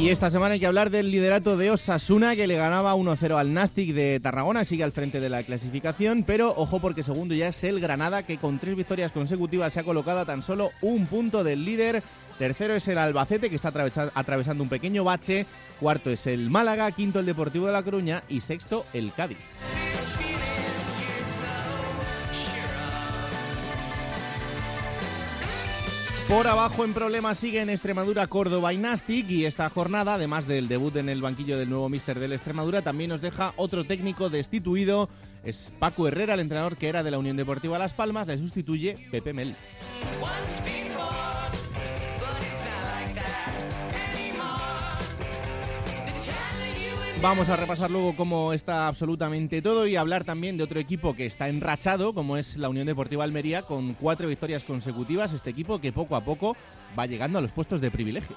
Y esta semana hay que hablar del liderato de Osasuna, que le ganaba 1-0 al Nastic de Tarragona, sigue al frente de la clasificación, pero ojo porque segundo ya es el Granada, que con tres victorias consecutivas se ha colocado a tan solo un punto del líder. Tercero es el Albacete, que está atravesando un pequeño bache. Cuarto es el Málaga, quinto el Deportivo de La Coruña y sexto el Cádiz. Por abajo en problemas sigue en Extremadura Córdoba y Nastic y esta jornada, además del debut en el banquillo del nuevo míster del Extremadura, también nos deja otro técnico destituido. Es Paco Herrera, el entrenador que era de la Unión Deportiva Las Palmas, le sustituye Pepe Mel. Vamos a repasar luego cómo está absolutamente todo y hablar también de otro equipo que está enrachado, como es la Unión Deportiva Almería, con cuatro victorias consecutivas. Este equipo que poco a poco va llegando a los puestos de privilegio.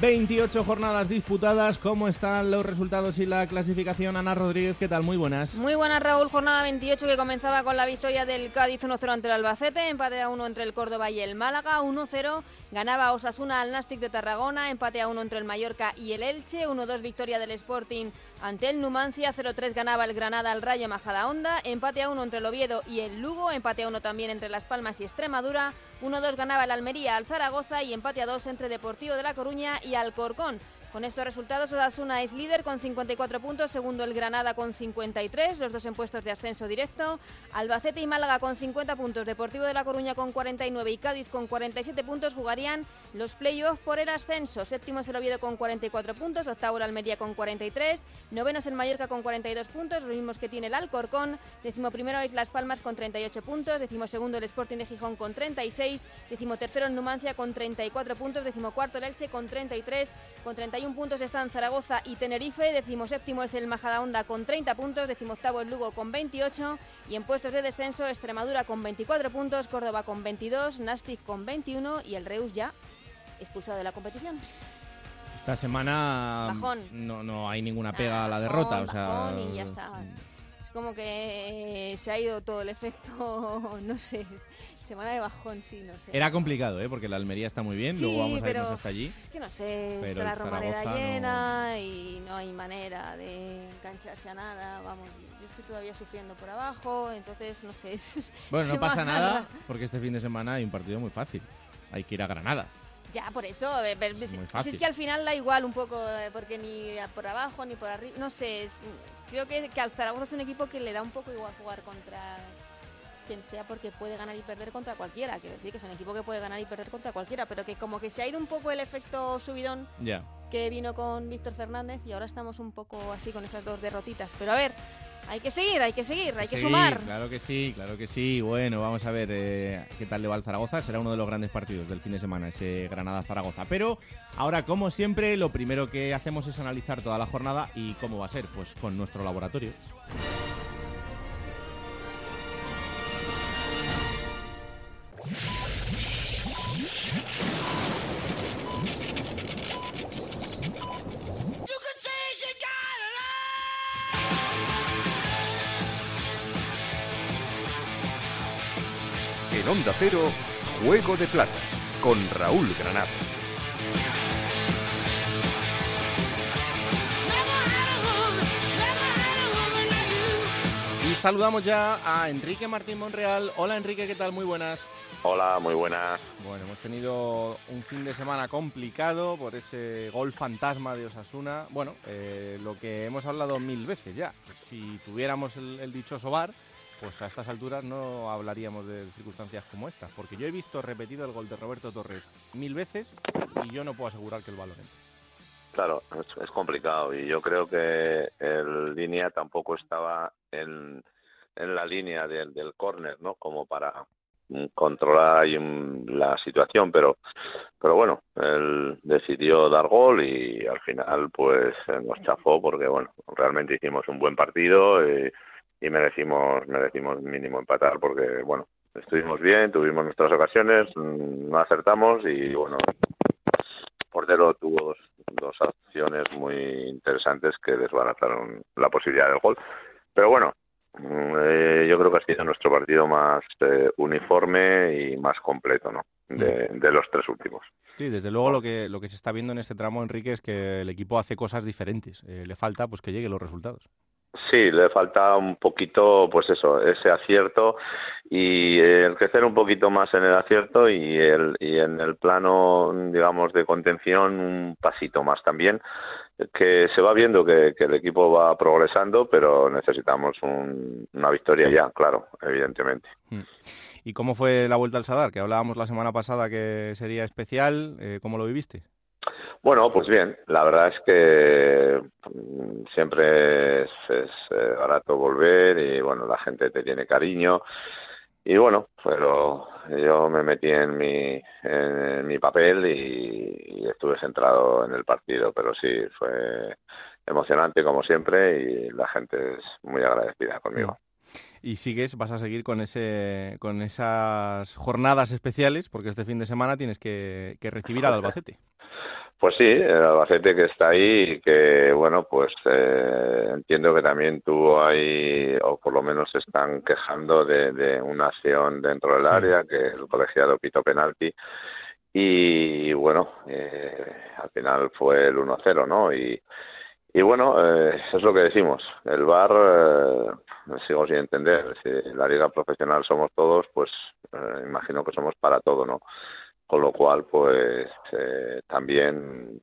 28 jornadas disputadas. ¿Cómo están los resultados y la clasificación? Ana Rodríguez, ¿qué tal? Muy buenas. Muy buenas, Raúl. Jornada 28 que comenzaba con la victoria del Cádiz 1-0 ante el Albacete, empate a 1 entre el Córdoba y el Málaga, 1-0 ganaba Osasuna al Nastic de Tarragona, empate a 1 entre el Mallorca y el Elche, 1-2 victoria del Sporting ante el Numancia, 0-3 ganaba el Granada al Rayo Majadahonda, empate a 1 entre el Oviedo y el Lugo, empate a 1 también entre Las Palmas y Extremadura, 1-2 ganaba el Almería al Zaragoza y empate a 2 entre Deportivo de La Coruña y Alcorcón. Con estos resultados, Osasuna es líder con 54 puntos, segundo el Granada con 53, los dos en puestos de ascenso directo. Albacete y Málaga con 50 puntos, Deportivo de La Coruña con 49 y Cádiz con 47 puntos jugarían los playoffs por el ascenso. Séptimo es el Oviedo con 44 puntos, octavo el Almería con 43, noveno es el Mallorca con 42 puntos, los mismos que tiene el Alcorcón. Décimo primero es Las Palmas con 38 puntos, décimo segundo el Sporting de Gijón con 36, décimo tercero el Numancia con 34 puntos, décimo cuarto el Elche con 33, con 31 puntos están Zaragoza y Tenerife, decimoséptimo es el Majadahonda con 30 puntos, decimoctavo el Lugo con 28 y en puestos de descenso Extremadura con 24 puntos, Córdoba con 22, Nastic con 21 y el Reus ya expulsado de la competición. Esta semana no, no hay ninguna pega a la derrota, o sea, y ya está. Es como que se ha ido todo el efecto, no sé, Semana de bajón, sí, no sé. Era complicado, ¿eh? Porque la Almería está muy bien, luego vamos a irnos hasta allí. Es que no sé, está la Romareda llena y no hay manera de engancharse a nada, vamos, yo estoy todavía sufriendo por abajo, entonces no sé. bueno, no pasa nada, porque este fin de semana hay un partido muy fácil, hay que ir a Granada. Ya, por eso, si es que al final da igual un poco, eh, porque ni por abajo ni por arriba, no sé, creo que, que al Zaragoza es un equipo que le da un poco igual jugar contra quien sea porque puede ganar y perder contra cualquiera. Quiero decir que es un equipo que puede ganar y perder contra cualquiera, pero que como que se ha ido un poco el efecto subidón que vino con Víctor Fernández y ahora estamos un poco así con esas dos derrotitas. Pero a ver, hay que seguir, hay que seguir, hay que sumar. Claro que sí, claro que sí. Bueno, vamos a ver eh, qué tal le va al Zaragoza. Será uno de los grandes partidos del fin de semana, ese Granada-Zaragoza. Pero ahora, como siempre, lo primero que hacemos es analizar toda la jornada y cómo va a ser, pues con nuestro laboratorio. En Onda Cero, Juego de Plata, con Raúl Granado. saludamos ya a Enrique Martín Monreal. Hola Enrique, ¿qué tal? Muy buenas. Hola, muy buenas. Bueno, hemos tenido un fin de semana complicado por ese gol fantasma de Osasuna. Bueno, eh, lo que hemos hablado mil veces ya. Si tuviéramos el, dichoso bar, pues a estas alturas no hablaríamos de circunstancias como estas. Porque yo he visto repetido el gol de Roberto Torres mil veces y yo no puedo asegurar que el balón entre. Claro, es, complicado y yo creo que el línea tampoco estaba en, en la línea del, del córner, ¿no? Como para controlar ahí la situación, pero pero bueno, él decidió dar gol y al final pues nos chafó porque bueno, realmente hicimos un buen partido y, y merecimos merecimos mínimo empatar porque bueno, estuvimos bien, tuvimos nuestras ocasiones, mm, no acertamos y bueno, portero tuvo dos, dos acciones muy interesantes que desbarataron la posibilidad del gol. Pero bueno, mm, eh, yo creo que ha sido nuestro partido más eh, uniforme y más completo, ¿no? De, mm. de, los tres últimos. Sí, desde luego lo que, lo que se está viendo en este tramo, Enrique, es que el equipo hace cosas diferentes. Eh, le falta pues que lleguen los resultados. Sí, le falta un poquito, pues eso, ese acierto y el crecer un poquito más en el acierto y, el, y en el plano, digamos, de contención un pasito más también, que se va viendo que, el equipo va progresando, pero necesitamos una victoria ya, claro, evidentemente. Mm. ¿Y cómo fue la vuelta al Sadar? Que hablábamos la semana pasada que sería especial, eh, ¿cómo lo viviste? Bueno, pues bien, la verdad es que mm, siempre es, eh, barato volver y bueno, la gente te tiene cariño y bueno, pero yo me metí en mi, en mi papel y, estuve centrado en el partido, pero sí, fue emocionante como siempre y la gente es muy agradecida conmigo y sigues, vas a seguir con ese, con esas jornadas especiales, porque este fin de semana tienes que recibir al Albacete. Pues sí, el Albacete que está ahí y que, bueno, pues eh, entiendo que también tuvo ahí, o por lo menos se están quejando de, una acción dentro del área, que el colegiado pito penalti. Y bueno, eh, al final fue el 1-0, ¿no? Y, y bueno, eh, es lo que decimos. El VAR, eh, sigo sin entender. Si la liga profesional somos todos, pues imagino que somos para todo, ¿no? Con lo cual pues eh, también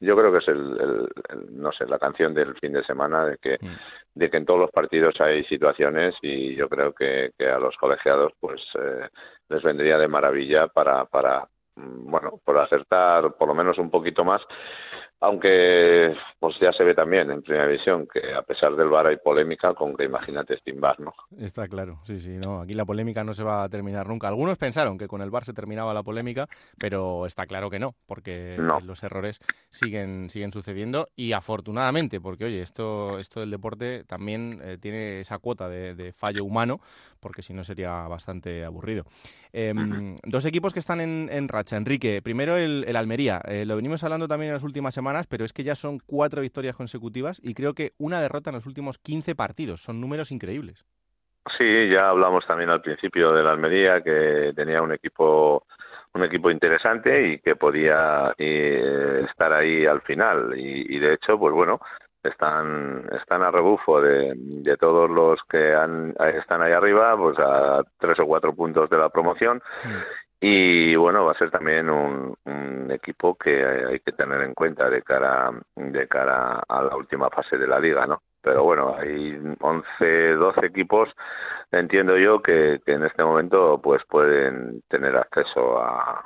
yo creo que es el, no sé la canción del fin de semana de que mm. de que en todos los partidos hay situaciones y yo creo que, que a los colegiados pues eh, les vendría de maravilla para para mm, bueno por acertar por lo menos un poquito más aunque pues ya se ve también en primera visión que a pesar del VAR hay polémica con que imagínate sin VAR, ¿no? Está claro, sí, sí, no, aquí la polémica no se va a terminar nunca. Algunos pensaron que con el VAR se terminaba la polémica, pero está claro que no, porque los errores siguen siguen sucediendo y afortunadamente, porque oye, esto esto del deporte también eh, tiene esa cuota de, fallo humano, porque si no sería bastante aburrido. Em, dos equipos que están en, racha, Enrique. Primero el, Almería. Eh, lo venimos hablando también en las últimas semanas pero es que ya son cuatro victorias consecutivas y creo que una derrota en los últimos 15 partidos. Son números increíbles. Sí, ya hablamos también al principio de la Almería que tenía un equipo un equipo interesante y que podía eh, estar ahí al final y, de hecho pues bueno están están a rebufo de, de todos los que han, están ahí arriba pues a tres o cuatro puntos de la promoción mm. Y bueno, va a ser también un, equipo que hay que tener en cuenta de cara, de cara a la última fase de la liga, ¿no? Pero bueno, hay 11, 12 equipos entiendo yo que, en este momento pues pueden tener acceso a,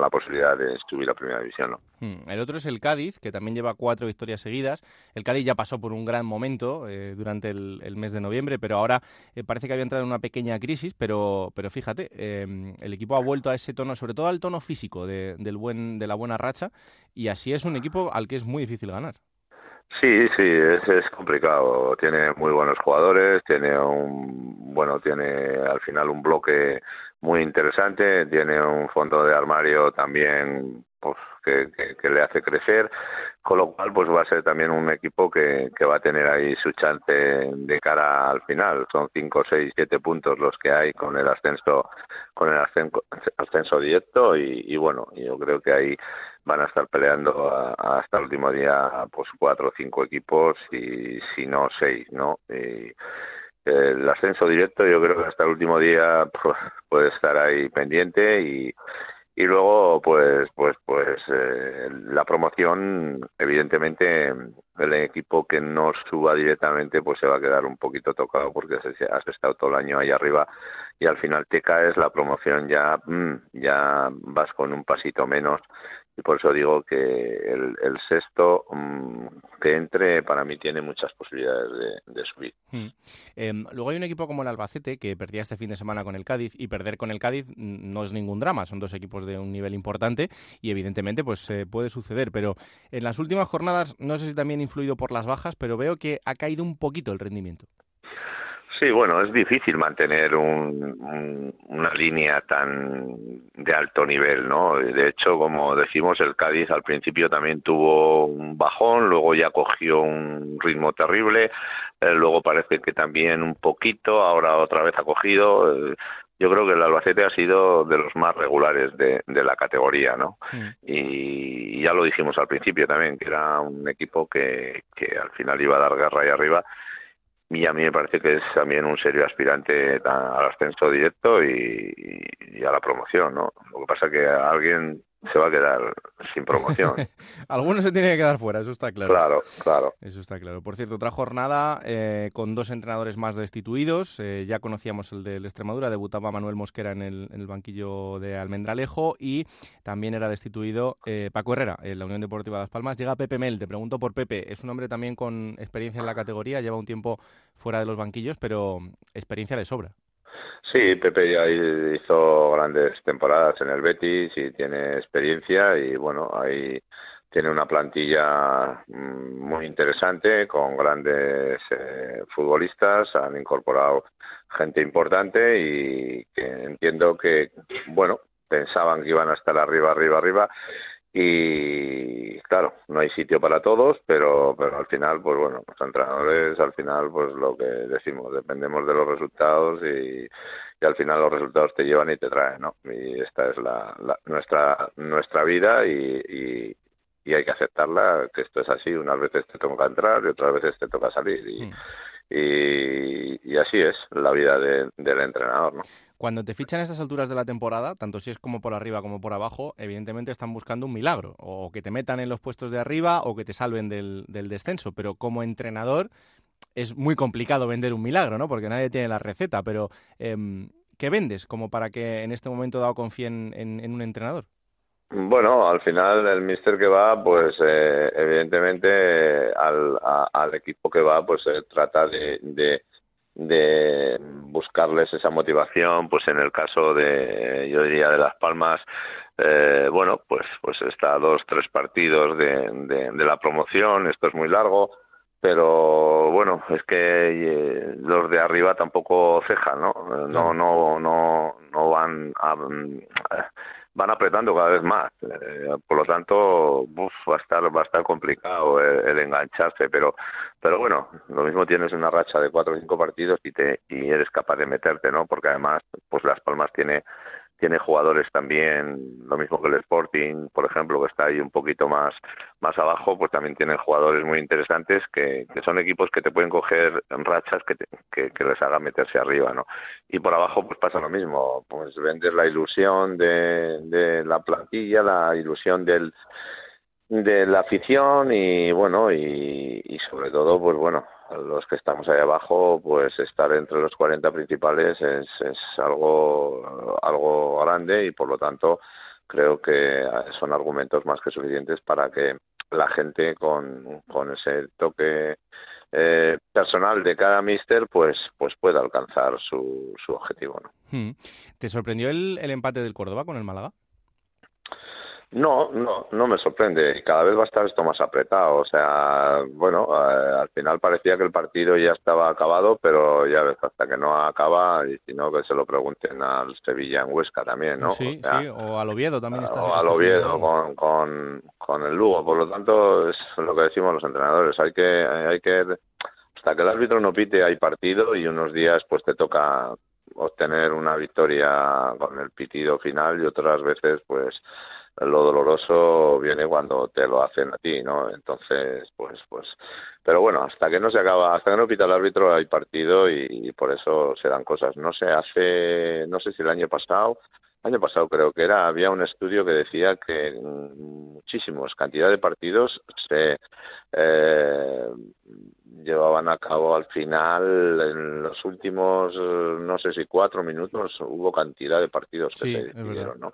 la posibilidad de subir a primera división. ¿no? Hmm. El otro es el Cádiz, que también lleva cuatro victorias seguidas. El Cádiz ya pasó por un gran momento eh, durante el, mes de noviembre, pero ahora eh, parece que había entrado en una pequeña crisis. Pero, pero fíjate, eh, el equipo ha vuelto a ese tono, sobre todo al tono físico de, del buen, de la buena racha, y así es un equipo al que es muy difícil ganar. Sí, sí, es, es complicado. Tiene muy buenos jugadores, tiene un, bueno, tiene al final un bloque muy interesante, tiene un fondo de armario también pues, que, que, le hace crecer, con lo cual pues va a ser también un equipo que, que va a tener ahí su chance de cara al final. Son cinco, seis, siete puntos los que hay con el ascenso, con el ascenso, ascenso directo y, y bueno, yo creo que ahí van a estar peleando hasta el último día pues cuatro o cinco equipos y si no seis, ¿no? Y, el ascenso directo yo creo que hasta el último día pues, puede estar ahí pendiente y, y luego pues pues pues eh, la promoción evidentemente el equipo que no suba directamente pues se va a quedar un poquito tocado porque has estado todo el año ahí arriba y al final te caes la promoción ya mm, ya vas con un pasito menos y por eso digo que el, sexto mm, que entre para mí tiene muchas posibilidades de, subir. Hmm. Em, luego hay un equipo como el Albacete que perdía este fin de semana con el Cádiz y perder con el Cádiz no es ningún drama, son dos equipos de un nivel importante y evidentemente pues eh, puede suceder, pero en las últimas jornadas no sé si también influido por las bajas, pero veo que ha caído un poquito el rendimiento. Sí, bueno, es difícil mantener una línea tan de alto nivel, ¿no? De hecho, como decimos, el Cádiz al principio también tuvo un bajón, luego ya cogió un ritmo terrible, eh, luego parece que también un poquito, ahora otra vez ha cogido. Eh, yo creo que el Albacete ha sido de los más regulares de, la categoría, ¿no? Y ya lo dijimos al principio también, que era un equipo que, que al final iba a dar guerra ahí arriba y a mí me parece que es también un serio aspirante al ascenso directo y, a la promoción, ¿no? Lo que pasa que alguien se va a quedar sin promoción. Algunos se tiene que quedar fuera, eso está claro. Claro, claro. Eso está claro. Por cierto, otra jornada eh, con dos entrenadores más destituidos. Eh, ya conocíamos el de Extremadura, debutaba Manuel Mosquera en el, banquillo de Almendralejo y también era destituido eh, Paco Herrera en la Unión Deportiva de Las Palmas. Llega Pepe Mel, te pregunto por Pepe. Es un hombre también con experiencia en la categoría, lleva un tiempo fuera de los banquillos, pero experiencia le sobra. Sí, Pepe ya hizo grandes temporadas en el Betis y tiene experiencia y bueno, ahí tiene una plantilla mm, muy interesante con grandes eh, futbolistas, han incorporado gente importante y que entiendo que, bueno, pensaban que iban a estar arriba, arriba, arriba y claro, no hay sitio para todos, pero, pero al final, pues bueno, los entrenadores al final, pues lo que decimos, dependemos de los resultados y, y al final los resultados te llevan y te traen, ¿no? Y esta es la, nuestra, nuestra vida y, y, y, hay que aceptarla, que esto es así, unas veces te toca entrar y otras veces te toca salir y, mm. y, y así es la vida del entrenador, ¿no? Cuando te fichan a estas alturas de la temporada, tanto si es como por arriba como por abajo, evidentemente están buscando un milagro, o que te metan en los puestos de arriba o que te salven del, descenso, pero como entrenador es muy complicado vender un milagro, ¿no? Porque nadie tiene la receta, pero em, ¿qué vendes como para que en este momento dado confíen en, un entrenador? Bueno, al final el mister que va, pues eh, evidentemente al, equipo que va, pues se trata de buscarles esa motivación pues en el caso de yo diría de las palmas eh, bueno pues pues está dos tres partidos de, de, la promoción esto es muy largo pero bueno es que eh, los de arriba tampoco cejan no no no no no van a, van apretando cada vez más. Eh, por lo tanto, va a estar va a estar complicado el, engancharse, pero pero bueno, lo mismo tienes una racha de cuatro o cinco partidos y te y eres capaz de meterte, ¿no? Porque además, pues Las Palmas tiene tiene jugadores también, lo mismo que el Sporting, por ejemplo, que está ahí un poquito más, más abajo, pues también tienen jugadores muy interesantes que, que son equipos que te pueden coger rachas que, que, les hagan meterse arriba, ¿no? Y por abajo pues pasa lo mismo, pues vendes la ilusión de, de la plantilla, la ilusión del de la afición y bueno y, y sobre todo pues bueno los que estamos ahí abajo, pues estar entre los 40 principales es, es algo, algo grande y por lo tanto creo que son argumentos más que suficientes para que la gente con, con ese toque eh, personal de cada mister pues pues pueda alcanzar su, su objetivo. ¿no? Hmm. ¿Te sorprendió el, el empate del Córdoba con el Málaga? No, no, no me sorprende. Cada vez va a estar esto más apretado. O sea, bueno, eh, al final parecía que el partido ya estaba acabado, pero ya ves, hasta que no acaba, y si no, que se lo pregunten al Sevilla en Huesca también, ¿no? Sí, o sí, o al Oviedo también está. O al Oviedo con, con, con el Lugo. Por lo tanto, es lo que decimos los entrenadores. Hay que, hay que, hasta que el árbitro no pite, hay partido y unos días pues te toca obtener una victoria con el pitido final y otras veces pues lo doloroso viene cuando te lo hacen a ti, ¿no? Entonces, pues, pues, pero bueno, hasta que no se acaba, hasta que no pita el árbitro hay partido y, por eso se dan cosas. No sé, hace, no sé si el año pasado, año pasado creo que era, había un estudio que decía que muchísimos cantidad de partidos se eh, llevaban a cabo al final. En los últimos no sé si cuatro minutos hubo cantidad de partidos que se decidieron no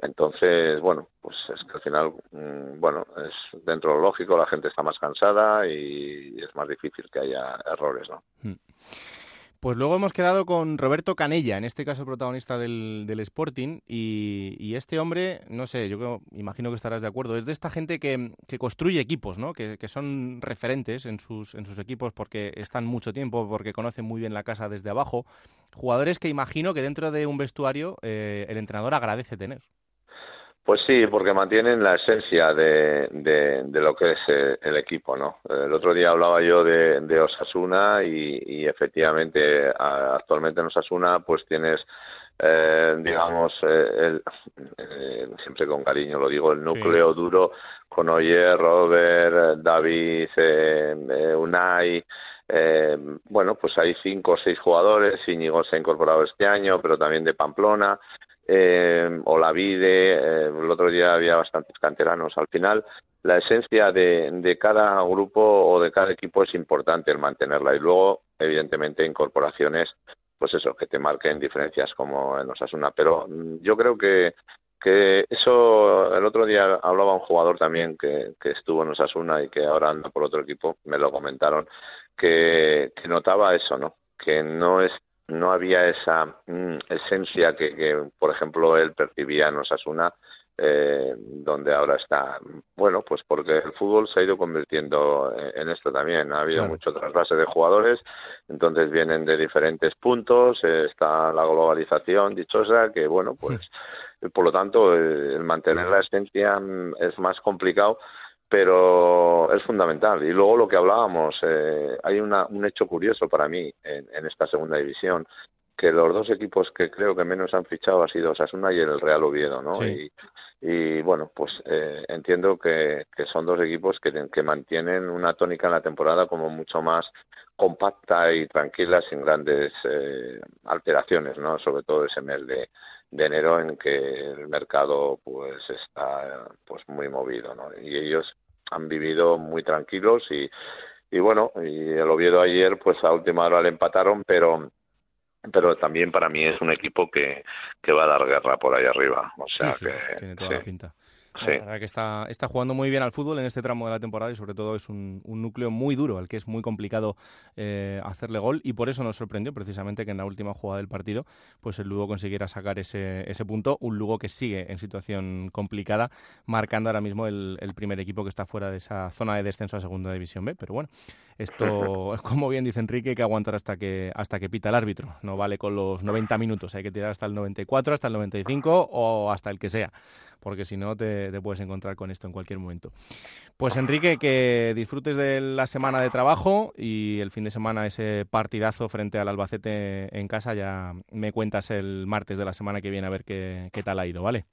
entonces bueno pues es que al final mm, bueno es dentro de lo lógico la gente está más cansada y es más difícil que haya errores no mm. Pues luego hemos quedado con Roberto Canella, en este caso protagonista del, Sporting, y, este hombre, no sé, yo imagino que estarás de acuerdo, es de esta gente que, construye equipos, ¿no? Que, son referentes en sus, en sus equipos porque están mucho tiempo, porque conocen muy bien la casa desde abajo, jugadores que imagino que dentro de un vestuario eh, el entrenador agradece tener. Pues sí, porque mantienen la esencia de, de, lo que es eh, el equipo, ¿no? El otro día hablaba yo de, de Osasuna y, efectivamente actualmente en Osasuna pues tienes, eh, digamos, eh, el, siempre con cariño lo digo, el núcleo duro con Oyer, Robert, David, Unai, bueno, pues hay cinco o seis jugadores, Íñigo se ha incorporado este año, pero también de Pamplona, eh, o la Vide, eh, el otro día había bastantes canteranos. Al final, la esencia de, de, cada grupo o de cada equipo es importante el mantenerla y luego, evidentemente, incorporaciones, pues eso, que te marquen diferencias como en Osasuna. Pero mm, yo creo que, que eso, el otro día hablaba un jugador también que, que estuvo en Osasuna y que ahora anda por otro equipo, me lo comentaron, que, que notaba eso, ¿no? Que no es no había esa mm, esencia que, por ejemplo, él percibía en Osasuna, eh, donde ahora está. Bueno, pues porque el fútbol se ha ido convirtiendo en esto también. Ha habido mucho trasvase de jugadores, entonces vienen de diferentes puntos, está la globalización dichosa, que bueno, pues por lo tanto, el mantener la esencia mm, es más complicado pero es fundamental. Y luego lo que hablábamos, eh, hay una, un hecho curioso para mí en, en, esta segunda división, que los dos equipos que creo que menos han fichado ha sido Osasuna y el Real Oviedo, ¿no? Y, y, bueno, pues eh, entiendo que, que, son dos equipos que, que mantienen una tónica en la temporada como mucho más compacta y tranquila, sin grandes eh, alteraciones, ¿no? Sobre todo ese mes de, de enero en que el mercado pues está pues muy movido ¿no? y ellos han vivido muy tranquilos y, y bueno y el Oviedo ayer pues a última hora le empataron pero pero también para mí es un equipo que, que va a dar guerra por ahí arriba. O sea que tiene toda la pinta La verdad que está, está jugando muy bien al fútbol en este tramo de la temporada y sobre todo es un, un núcleo muy duro al que es muy complicado eh, hacerle gol. Y por eso nos sorprendió precisamente que en la última jugada del partido pues el Lugo consiguiera sacar ese, ese punto, un Lugo que sigue en situación complicada, marcando ahora mismo el, el primer equipo que está fuera de esa zona de descenso a Segunda División B, pero bueno, esto, como bien dice Enrique, que aguantar hasta que, hasta que pita el árbitro. No vale con los 90 minutos, hay que tirar hasta el 94, hasta el 95 o hasta el que sea, porque si no te, puedes encontrar con esto en cualquier momento. Pues Enrique, que disfrutes de la semana de trabajo y el fin de semana ese partidazo frente al Albacete en casa. Ya me cuentas el martes de la semana que viene a ver qué, qué tal ha ido, ¿vale?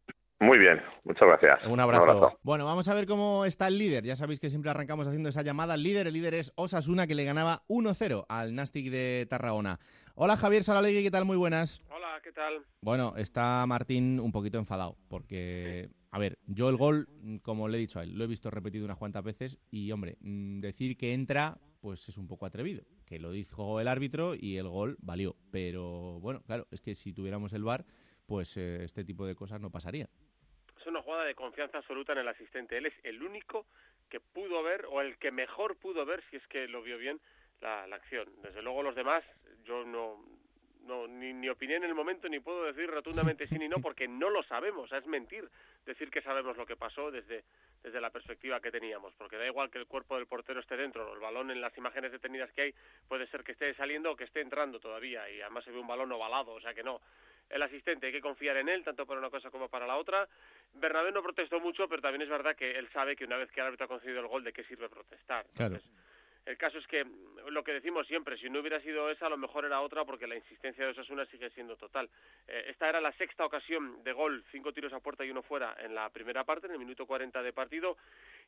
Muy bien, muchas gracias. Un abrazo. Bueno, vamos a ver cómo está el líder. Ya sabéis que siempre arrancamos haciendo esa llamada al líder. El líder es Osasuna, que le ganaba 1-0 al Nastic de Tarragona. Hola Javier Salalegui, ¿qué tal? Muy buenas. Hola, ¿qué tal? Bueno, está Martín un poquito enfadado, porque, a ver, yo el gol, como le he dicho a él, lo he visto repetido unas cuantas veces y, hombre, mm, decir que entra, pues es un poco atrevido. Que lo dijo el árbitro y el gol valió. Pero, bueno, claro, es que si tuviéramos el VAR, pues eh, este tipo de cosas no pasarían de confianza absoluta en el asistente. Él es el único que pudo ver, o el que mejor pudo ver, si es que lo vio bien, la, acción. Desde luego los demás, yo no, no ni, ni opiné en el momento, ni puedo decir rotundamente sí ni no, porque no lo sabemos. es mentir decir que sabemos lo que pasó desde, desde la perspectiva que teníamos, porque da igual que el cuerpo del portero esté dentro, el balón en las imágenes detenidas que hay puede ser que esté saliendo o que esté entrando todavía, y además se ve un balón ovalado, o sea que no el asistente, hay que confiar en él, tanto para una cosa como para la otra. Bernabé no protestó mucho, pero también es verdad que él sabe que una vez que el árbitro ha concedido el gol, ¿de qué sirve protestar? El caso es que lo que decimos siempre, si no hubiera sido esa, a lo mejor era otra porque la insistencia de Osasuna sigue siendo total. Eh, esta era la sexta ocasión de gol, cinco tiros a puerta y uno fuera en la primera parte, en el minuto 40 de partido,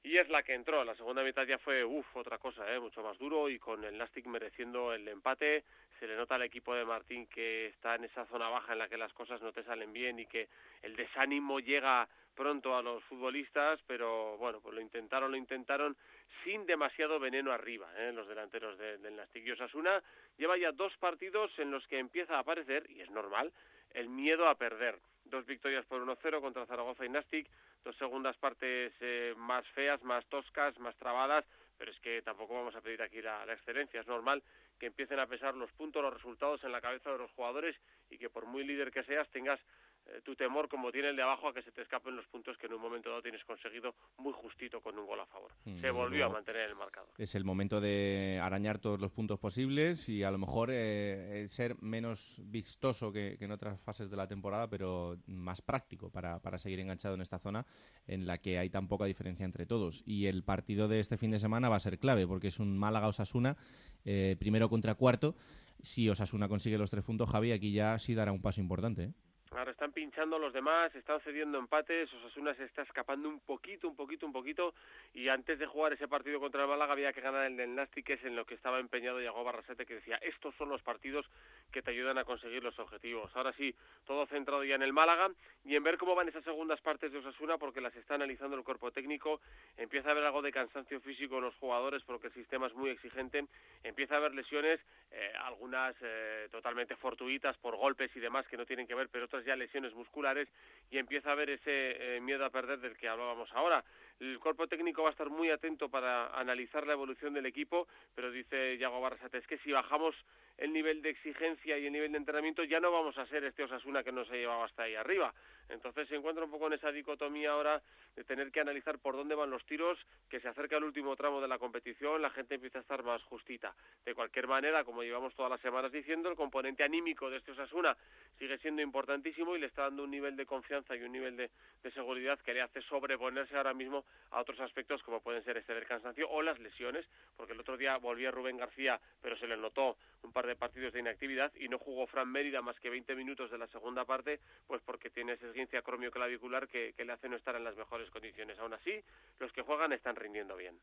y es la que entró. La segunda mitad ya fue, uff, otra cosa, ¿eh? mucho más duro y con el Nastic mereciendo el empate. Se le nota al equipo de Martín que está en esa zona baja en la que las cosas no te salen bien y que el desánimo llega pronto a los futbolistas, pero bueno, pues lo intentaron, lo intentaron sin demasiado veneno arriba, ¿eh? los delanteros de, del Nastic. Y Osasuna lleva ya dos partidos en los que empieza a aparecer, y es normal, el miedo a perder. Dos victorias por 1-0 contra Zaragoza y Nastic, dos segundas partes eh, más feas, más toscas, más trabadas, pero es que tampoco vamos a pedir aquí la, la excelencia, es normal que empiecen a pesar los puntos, los resultados en la cabeza de los jugadores y que por muy líder que seas tengas eh, tu temor como tiene el de abajo a que se te escapen los puntos que en un momento dado tienes conseguido muy justito con un gol a favor. Mm, se volvió a mantener el marcador. Es el momento de arañar todos los puntos posibles y a lo mejor eh, ser menos vistoso que, que en otras fases de la temporada, pero más práctico para, para seguir enganchado en esta zona en la que hay tan poca diferencia entre todos. Y el partido de este fin de semana va a ser clave porque es un Málaga-Osasuna, eh, primero contra cuarto. Si Osasuna consigue los tres puntos, Javi, aquí ya sí dará un paso importante. ¿eh? Ahora están pinchando los demás, están cediendo empates, Osasuna se está escapando un poquito, un poquito, un poquito, y antes de jugar ese partido contra el Málaga había que ganar el del Nastic, que es en lo que estaba empeñado Yago Barrasete, que decía, estos son los partidos que te ayudan a conseguir los objetivos. Ahora sí, todo centrado ya en el Málaga y en ver cómo van esas segundas partes de Osasuna, porque las está analizando el cuerpo técnico, empieza a haber algo de cansancio físico en los jugadores, porque el sistema es muy exigente, empieza a haber lesiones, eh, algunas eh, totalmente fortuitas por golpes y demás que no tienen que ver, pero otras ya lesiones musculares y empieza a haber ese eh, miedo a perder del que hablábamos ahora. El cuerpo técnico va a estar muy atento para analizar la evolución del equipo, pero dice Yago Barrasate, es que si bajamos el nivel de exigencia y el nivel de entrenamiento ya no vamos a ser este Osasuna que nos ha llevado hasta ahí arriba. Entonces se encuentra un poco en esa dicotomía ahora de tener que analizar por dónde van los tiros, que se acerca el último tramo de la competición, la gente empieza a estar más justita. De cualquier manera, como llevamos todas las semanas diciendo, el componente anímico de este Osasuna sigue siendo importantísimo y le está dando un nivel de confianza y un nivel de, de seguridad que le hace sobreponerse ahora mismo a otros aspectos como pueden ser este del cansancio o las lesiones, porque el otro día volvía Rubén García, pero se le notó un par de partidos de inactividad y no jugó Fran Mérida más que 20 minutos de la segunda parte, pues porque tiene esa esguince acromioclavicular que, que le hace no estar en las mejores condiciones. Aún así, los que juegan están rindiendo bien.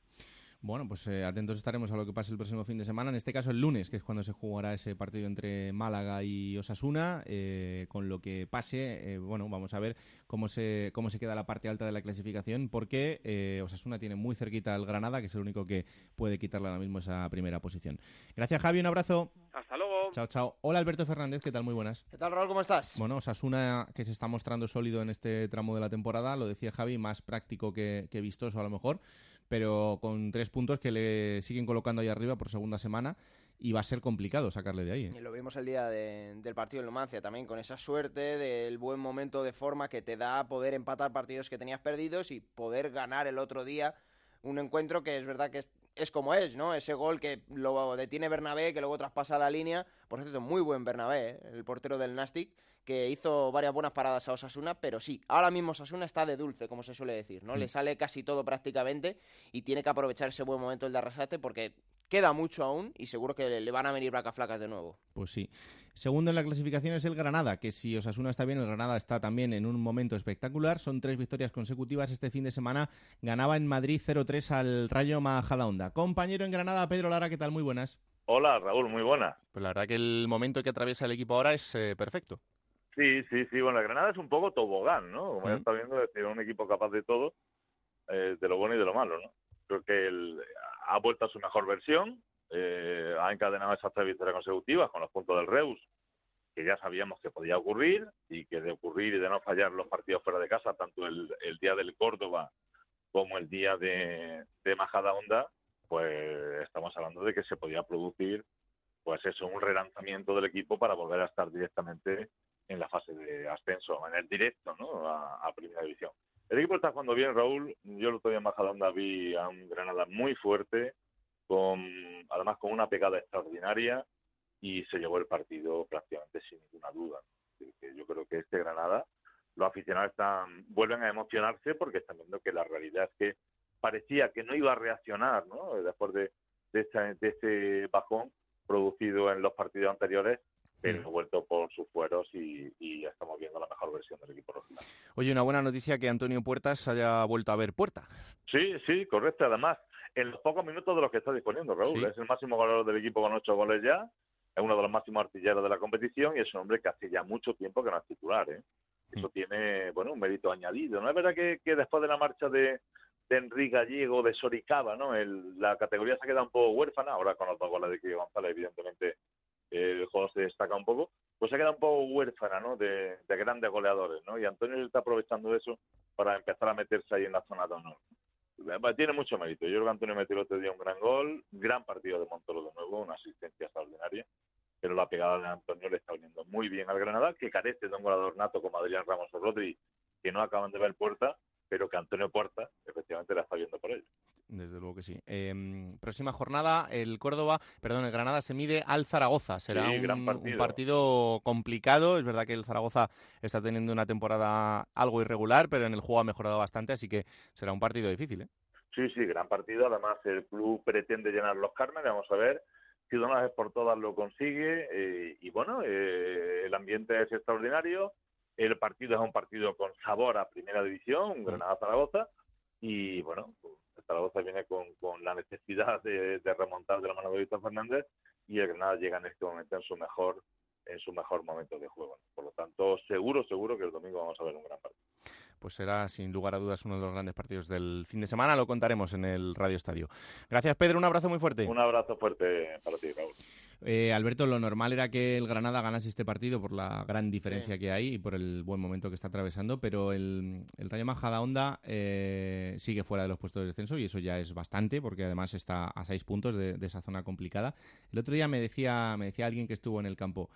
Bueno, pues eh, atentos estaremos a lo que pase el próximo fin de semana, en este caso el lunes, que es cuando se jugará ese partido entre Málaga y Osasuna, eh, con lo que pase, eh, bueno, vamos a ver cómo se, cómo se queda la parte alta de la clasificación, porque Osasuna tiene muy cerquita al Granada, que es el único que puede quitarle ahora mismo esa primera posición. Gracias Javi, un abrazo. Hasta luego. Chao, chao. Hola Alberto Fernández, ¿qué tal? Muy buenas. ¿Qué tal, Raúl? ¿Cómo estás? Bueno, Osasuna que se está mostrando sólido en este tramo de la temporada, lo decía Javi, más práctico que, que vistoso a lo mejor, pero con tres puntos que le siguen colocando ahí arriba por segunda semana y va a ser complicado sacarle de ahí. ¿eh? Y lo vimos el día de- del partido en Numancia también, con esa suerte del buen momento de forma que te da poder empatar partidos que tenías perdidos y poder ganar el otro día un encuentro que es verdad que es, es como es, ¿no? Ese gol que lo detiene Bernabé, que luego traspasa la línea. Por cierto, muy buen Bernabé, ¿eh? el portero del Nastic, que hizo varias buenas paradas a Osasuna, pero sí, ahora mismo Osasuna está de dulce, como se suele decir, ¿no? Le sale casi todo prácticamente y tiene que aprovechar ese buen momento el de Arrasate porque queda mucho aún y seguro que le, van a venir vacas flacas de nuevo. Pues sí. Segundo en la clasificación es el Granada, que si Osasuna está bien, el Granada está también en un momento espectacular. Son tres victorias consecutivas. Este fin de semana ganaba en Madrid 0-3 al Rayo Majadahonda. Compañero en Granada, Pedro Lara, ¿qué tal? Muy buenas. Hola, Raúl, muy buena. Pues la verdad que el momento que atraviesa el equipo ahora es eh, perfecto. Sí, sí, sí. Bueno, el Granada es un poco tobogán, ¿no? Como ya está viendo, es decir, un equipo capaz de todo, eh, de lo bueno y de lo malo, ¿no? Creo que él ha vuelto a su mejor versión, eh, ha encadenado esas tres victorias consecutivas con los puntos del Reus, que ya sabíamos que podía ocurrir y que de ocurrir y de no fallar los partidos fuera de casa, tanto el, día del Córdoba como el día de, de Majadahonda, pues estamos hablando de que se podía producir pues eso, un relanzamiento del equipo para volver a estar directamente en la fase de ascenso, en el directo, ¿no? A Primera División. El equipo está jugando bien, Raúl. Yo el otro día en vi a un Granada muy fuerte, con además con una pegada extraordinaria y se llevó el partido prácticamente sin ninguna duda. Yo creo que este Granada, los aficionados están vuelven a emocionarse porque están viendo que la realidad es que parecía que no iba a reaccionar, ¿no? Después de de, esa- de ese bajón producido en los partidos anteriores, pero Mm. ha vuelto por sus fueros y, y ya estamos viendo la mejor versión del equipo rojo. Oye, una buena noticia que Antonio Puertas haya vuelto a ver puerta. Sí, sí, correcto. Además, en los pocos minutos de los que está disponiendo, Raúl. Sí. Es el máximo goleador del equipo con ocho goles ya. Es uno de los máximos artilleros de la competición y es un hombre que hace ya mucho tiempo que no es titular. ¿eh? Eso tiene, bueno, un mérito añadido. No es verdad que, que después de la marcha de, de Enrique Gallego, de Soricaba, ¿no? El- la categoría se queda un poco huérfana. Ahora con los dos goles de Kike González, evidentemente, el juego se destaca un poco. Pues se queda un poco huérfana, ¿no? De, de grandes goleadores, ¿no? Y Antonio está aprovechando eso para empezar a meterse ahí en la zona de honor. Tiene mucho mérito. Yo creo que Antonio metió el otro día un gran gol, gran partido de Montoro de nuevo, una asistencia extraordinaria. Pero la pegada de Antonio le está viniendo muy bien al Granada, que carece de un goleador nato como Adrián Ramos o Rodri, que no acaban de ver puerta, pero que Antonio Puerta efectivamente la está viendo por ello. Desde luego que sí. Eh, próxima jornada, el Córdoba, perdón, el Granada se mide al Zaragoza. Será Sí, un, gran un partido. partido complicado. Es verdad que el Zaragoza está teniendo una temporada algo irregular, pero en el juego ha mejorado bastante, así que será un partido difícil. ¿eh? Sí, sí, gran partido. Además, el club pretende llenar los Cármenes. Vamos a ver si de una vez por todas lo consigue. eh, y bueno, eh, el ambiente es extraordinario. El partido es un partido con sabor a primera división, Granada-Zaragoza. Y bueno, Zaragoza viene con, con la necesidad de, de remontar de la mano de Víctor Fernández y el Granada llega en este momento en su mejor en su mejor momento de juego. Por lo tanto, seguro, seguro que el domingo vamos a ver un gran partido. Pues será sin lugar a dudas uno de los grandes partidos del fin de semana. Lo contaremos en el Radio Estadio. Gracias, Pedro. Un abrazo muy fuerte. Un abrazo fuerte para ti, Raúl. Eh, Alberto, lo normal era que el Granada ganase este partido por la gran diferencia que hay y por el buen momento que está atravesando, pero el, el Rayo Majadahonda eh, sigue fuera de los puestos de descenso y eso ya es bastante porque además está a seis puntos de, de esa zona complicada. El otro día me decía, me decía alguien que estuvo en el campo,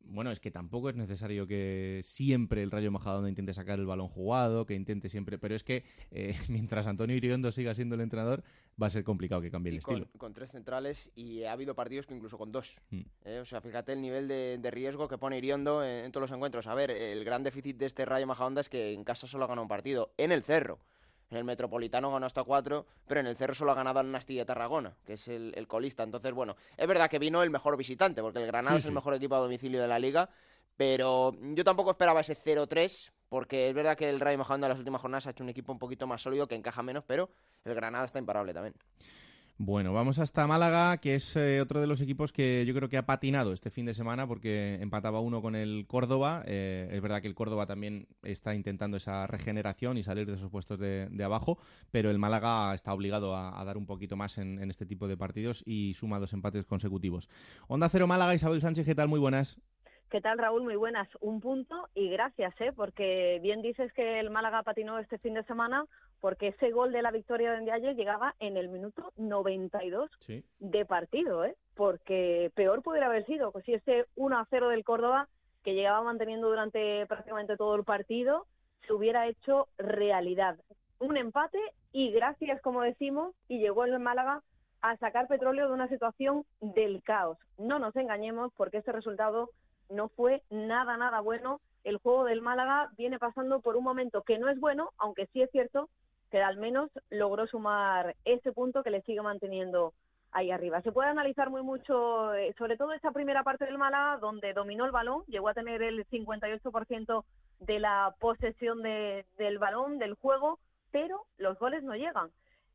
bueno, es que tampoco es necesario que siempre el Rayo Majadahonda intente sacar el balón jugado, que intente siempre, pero es que eh, mientras Antonio Iriondo siga siendo el entrenador, va a ser complicado que cambie el con, estilo. con tres centrales y ha habido partidos que incluso con dos. Mm. Eh, o sea, fíjate el nivel de, de riesgo que pone Iriondo en, en todos los encuentros. A ver, el gran déficit de este Rayo Majadahonda es que en casa solo ha ganado un partido, en el Cerro. En el Metropolitano ganó hasta cuatro, pero en el Cerro solo ha ganado al Nastilla Tarragona, que es el, el colista. Entonces, bueno, es verdad que vino el mejor visitante, porque el Granada Sí, es el sí. mejor equipo a domicilio de la liga, pero yo tampoco esperaba ese 0-3, porque es verdad que el Rayo Majadahonda en las últimas jornadas ha hecho un equipo un poquito más sólido, que encaja menos, pero el Granada está imparable también. Bueno, vamos hasta Málaga, que es eh, otro de los equipos que yo creo que ha patinado este fin de semana porque empataba uno con el Córdoba. Eh, es verdad que el Córdoba también está intentando esa regeneración y salir de esos puestos de, abajo, pero el Málaga está obligado a, a dar un poquito más en, en este tipo de partidos y suma dos empates consecutivos. Onda Cero Málaga, Isabel Sánchez, ¿qué tal? Muy buenas. ¿Qué tal, Raúl? Muy buenas. Un punto y gracias, ¿eh? Porque bien dices que el Málaga patinó este fin de semana porque ese gol de la victoria de Ndiaye llegaba en el minuto 92 Sí. de partido, ¿eh? Porque peor pudiera haber sido pues si ese 1 a 0 del Córdoba que llegaba manteniendo durante prácticamente todo el partido se hubiera hecho realidad. Un empate y gracias, como decimos, y llegó el Málaga a sacar petróleo de una situación del caos. No nos engañemos porque ese resultado no fue nada, nada bueno. El juego del Málaga viene pasando por un momento que no es bueno, aunque sí es cierto que al menos logró sumar ese punto que le sigue manteniendo ahí arriba. Se puede analizar muy mucho, eh, sobre todo esa primera parte del Málaga, donde dominó el balón, llegó a tener el 58% de la posesión de- del balón, del juego, pero los goles no llegan.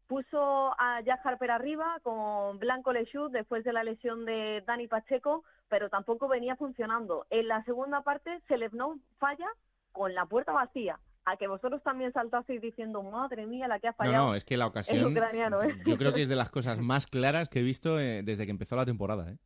Puso a Jack Harper arriba con Blanco Lechut después de la lesión de Dani Pacheco, pero tampoco venía funcionando. En la segunda parte, Selevnov falla con la puerta vacía. A que vosotros también saltasteis diciendo, madre mía, la que ha No, fallado. no, es que la ocasión ucraniano, ¿eh? yo creo que es de las cosas más claras que he visto eh, desde que empezó la temporada. ¿eh?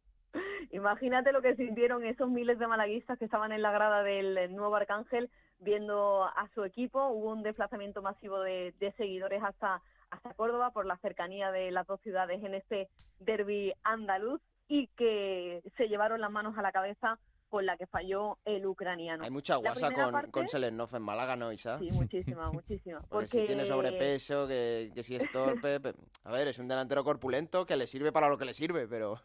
Imagínate lo que sintieron esos miles de malaguistas que estaban en la grada del Nuevo Arcángel viendo a su equipo. Hubo un desplazamiento masivo de, de seguidores hasta, hasta Córdoba por la cercanía de las dos ciudades en este derby andaluz y que se llevaron las manos a la cabeza con la que falló el ucraniano. Hay mucha guasa con, parte- con Selernov en Málaga, ¿no, Isa? Sí, muchísima, muchísima. Porque si tiene sobrepeso, que, que si es torpe... pe- A ver, es un delantero corpulento que le sirve para lo que le sirve, pero...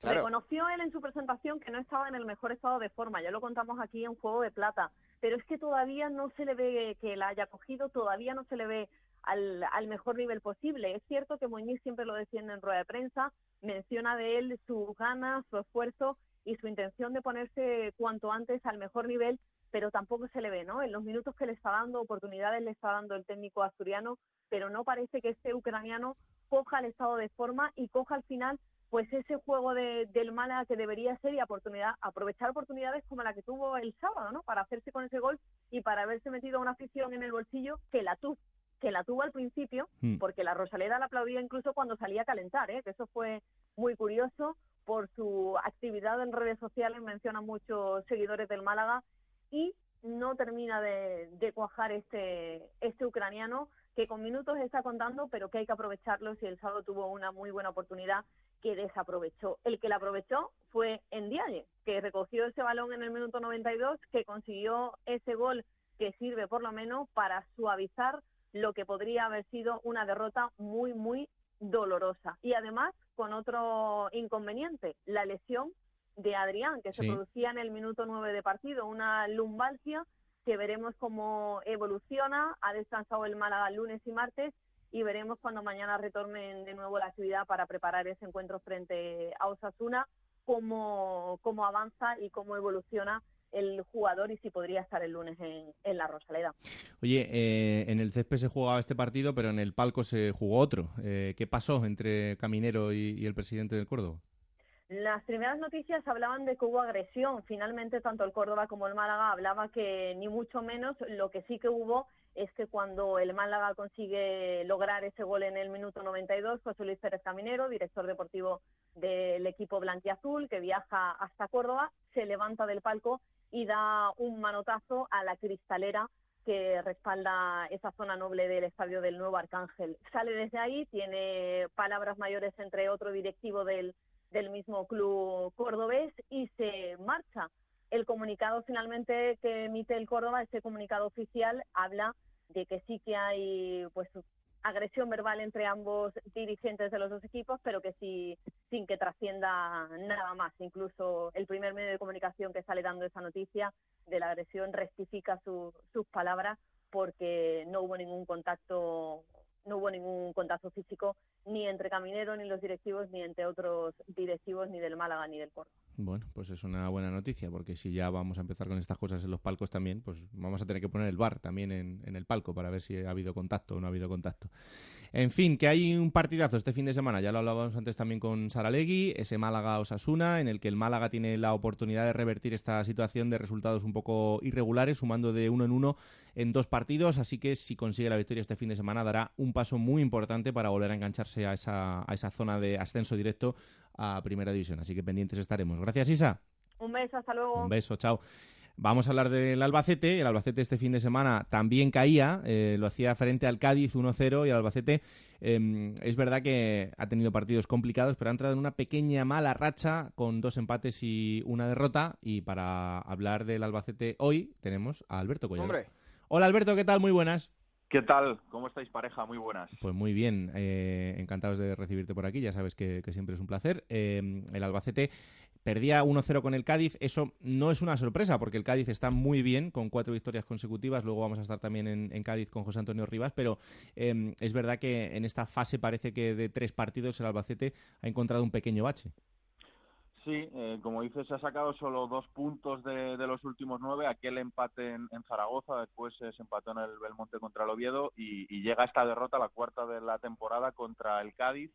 Claro, Reconoció él en su presentación que no estaba en el mejor estado de forma, ya lo contamos aquí en Juego de Plata, pero es que todavía no se le ve que la haya cogido, todavía no se le ve al, al mejor nivel posible. Es cierto que Muñiz siempre lo defiende en rueda de prensa, menciona de él su ganas, su esfuerzo y su intención de ponerse cuanto antes al mejor nivel, pero tampoco se le ve, ¿no? En los minutos que le está dando, oportunidades le está dando el técnico asturiano, pero no parece que este ucraniano coja el estado de forma y coja al final pues ese juego de, del Málaga que debería ser y oportunidad, aprovechar oportunidades como la que tuvo el sábado, ¿no? Para hacerse con ese gol y para haberse metido una afición en el bolsillo que la tuvo que la tuvo al principio, Mm. porque la Rosaleda la aplaudía incluso cuando salía a calentar, ¿eh? que eso fue muy curioso por su actividad en redes sociales, menciona muchos seguidores del Málaga y no termina de, de cuajar este, este ucraniano que con minutos está contando, pero que hay que aprovecharlos y el sábado tuvo una muy buena oportunidad que desaprovechó. El que la aprovechó fue Ndiaye, que recogió ese balón en el minuto 92, que consiguió ese gol que sirve por lo menos para suavizar lo que podría haber sido una derrota muy, muy dolorosa. Y además con otro inconveniente, la lesión de Adrián, que se producía en el minuto 9 de partido, una lumbalgia que veremos cómo evoluciona. Ha descansado el Málaga lunes y martes y veremos cuando mañana retornen de nuevo la actividad para preparar ese encuentro frente a Osasuna, cómo, cómo avanza y cómo evoluciona el jugador y si podría estar el lunes en, en la Rosaleda. Oye, eh, en el césped se jugaba este partido, pero en el palco se jugó otro. Eh, ¿Qué pasó entre Caminero y, y el presidente del Córdoba? Las primeras noticias hablaban de que hubo agresión. Finalmente, tanto el Córdoba como el Málaga hablaba que ni mucho menos. Lo que sí que hubo es que cuando el Málaga consigue lograr ese gol en el minuto 92, José Luis Pérez Caminero, director deportivo del equipo blanquiazul, que viaja hasta Córdoba, se levanta del palco y da un manotazo a la cristalera que respalda esa zona noble del estadio del Nuevo Arcángel. Sale desde ahí, tiene palabras mayores entre otro directivo del, del mismo club cordobés y se marcha. El comunicado finalmente que emite el Córdoba, este comunicado oficial, habla de que sí que hay pues agresión verbal entre ambos dirigentes de los dos equipos, pero que sí sin que trascienda nada más. Incluso el primer medio de comunicación que sale dando esa noticia de la agresión rectifica su- sus palabras porque no hubo ningún contacto no hubo ningún contacto físico ni entre Caminero ni los directivos ni entre otros directivos ni del Málaga ni del Córdoba. Bueno, pues es una buena noticia, porque si ya vamos a empezar con estas cosas en los palcos también, pues vamos a tener que poner el bar también en, en el palco para ver si ha habido contacto o no ha habido contacto. En fin, que hay un partidazo este fin de semana, ya lo hablábamos antes también con Saralegui, ese Málaga-Osasuna, en el que el Málaga tiene la oportunidad de revertir esta situación de resultados un poco irregulares, sumando de uno en uno en dos partidos, así que si consigue la victoria este fin de semana dará un paso muy importante para volver a engancharse a esa, a esa zona de ascenso directo a Primera División, así que pendientes estaremos. Gracias, Isa. Un beso, hasta luego. Un beso, chao. Vamos a hablar del Albacete. El Albacete este fin de semana también caía, eh, lo hacía frente al Cádiz 1-0 y el Albacete eh, es verdad que ha tenido partidos complicados, pero ha entrado en una pequeña mala racha con dos empates y una derrota. Y para hablar del Albacete hoy tenemos a Alberto Collado. Hombre, Hola Alberto, ¿qué tal? Muy buenas. ¿Qué tal? ¿Cómo estáis, pareja? Muy buenas. Pues muy bien, eh, encantados de recibirte por aquí, ya sabes que, que siempre es un placer. Eh, el Albacete perdía 1-0 con el Cádiz, eso no es una sorpresa porque el Cádiz está muy bien con cuatro victorias consecutivas, luego vamos a estar también en, Cádiz con José Antonio Rivas, pero eh, es verdad que en esta fase parece que de tres partidos el Albacete ha encontrado un pequeño bache. Sí, eh, como dices, se ha sacado solo dos puntos de, los últimos nueve. Aquel empate en, Zaragoza, después se empató en el Belmonte contra el Oviedo y, y llega esta derrota, la cuarta de la temporada, contra el Cádiz.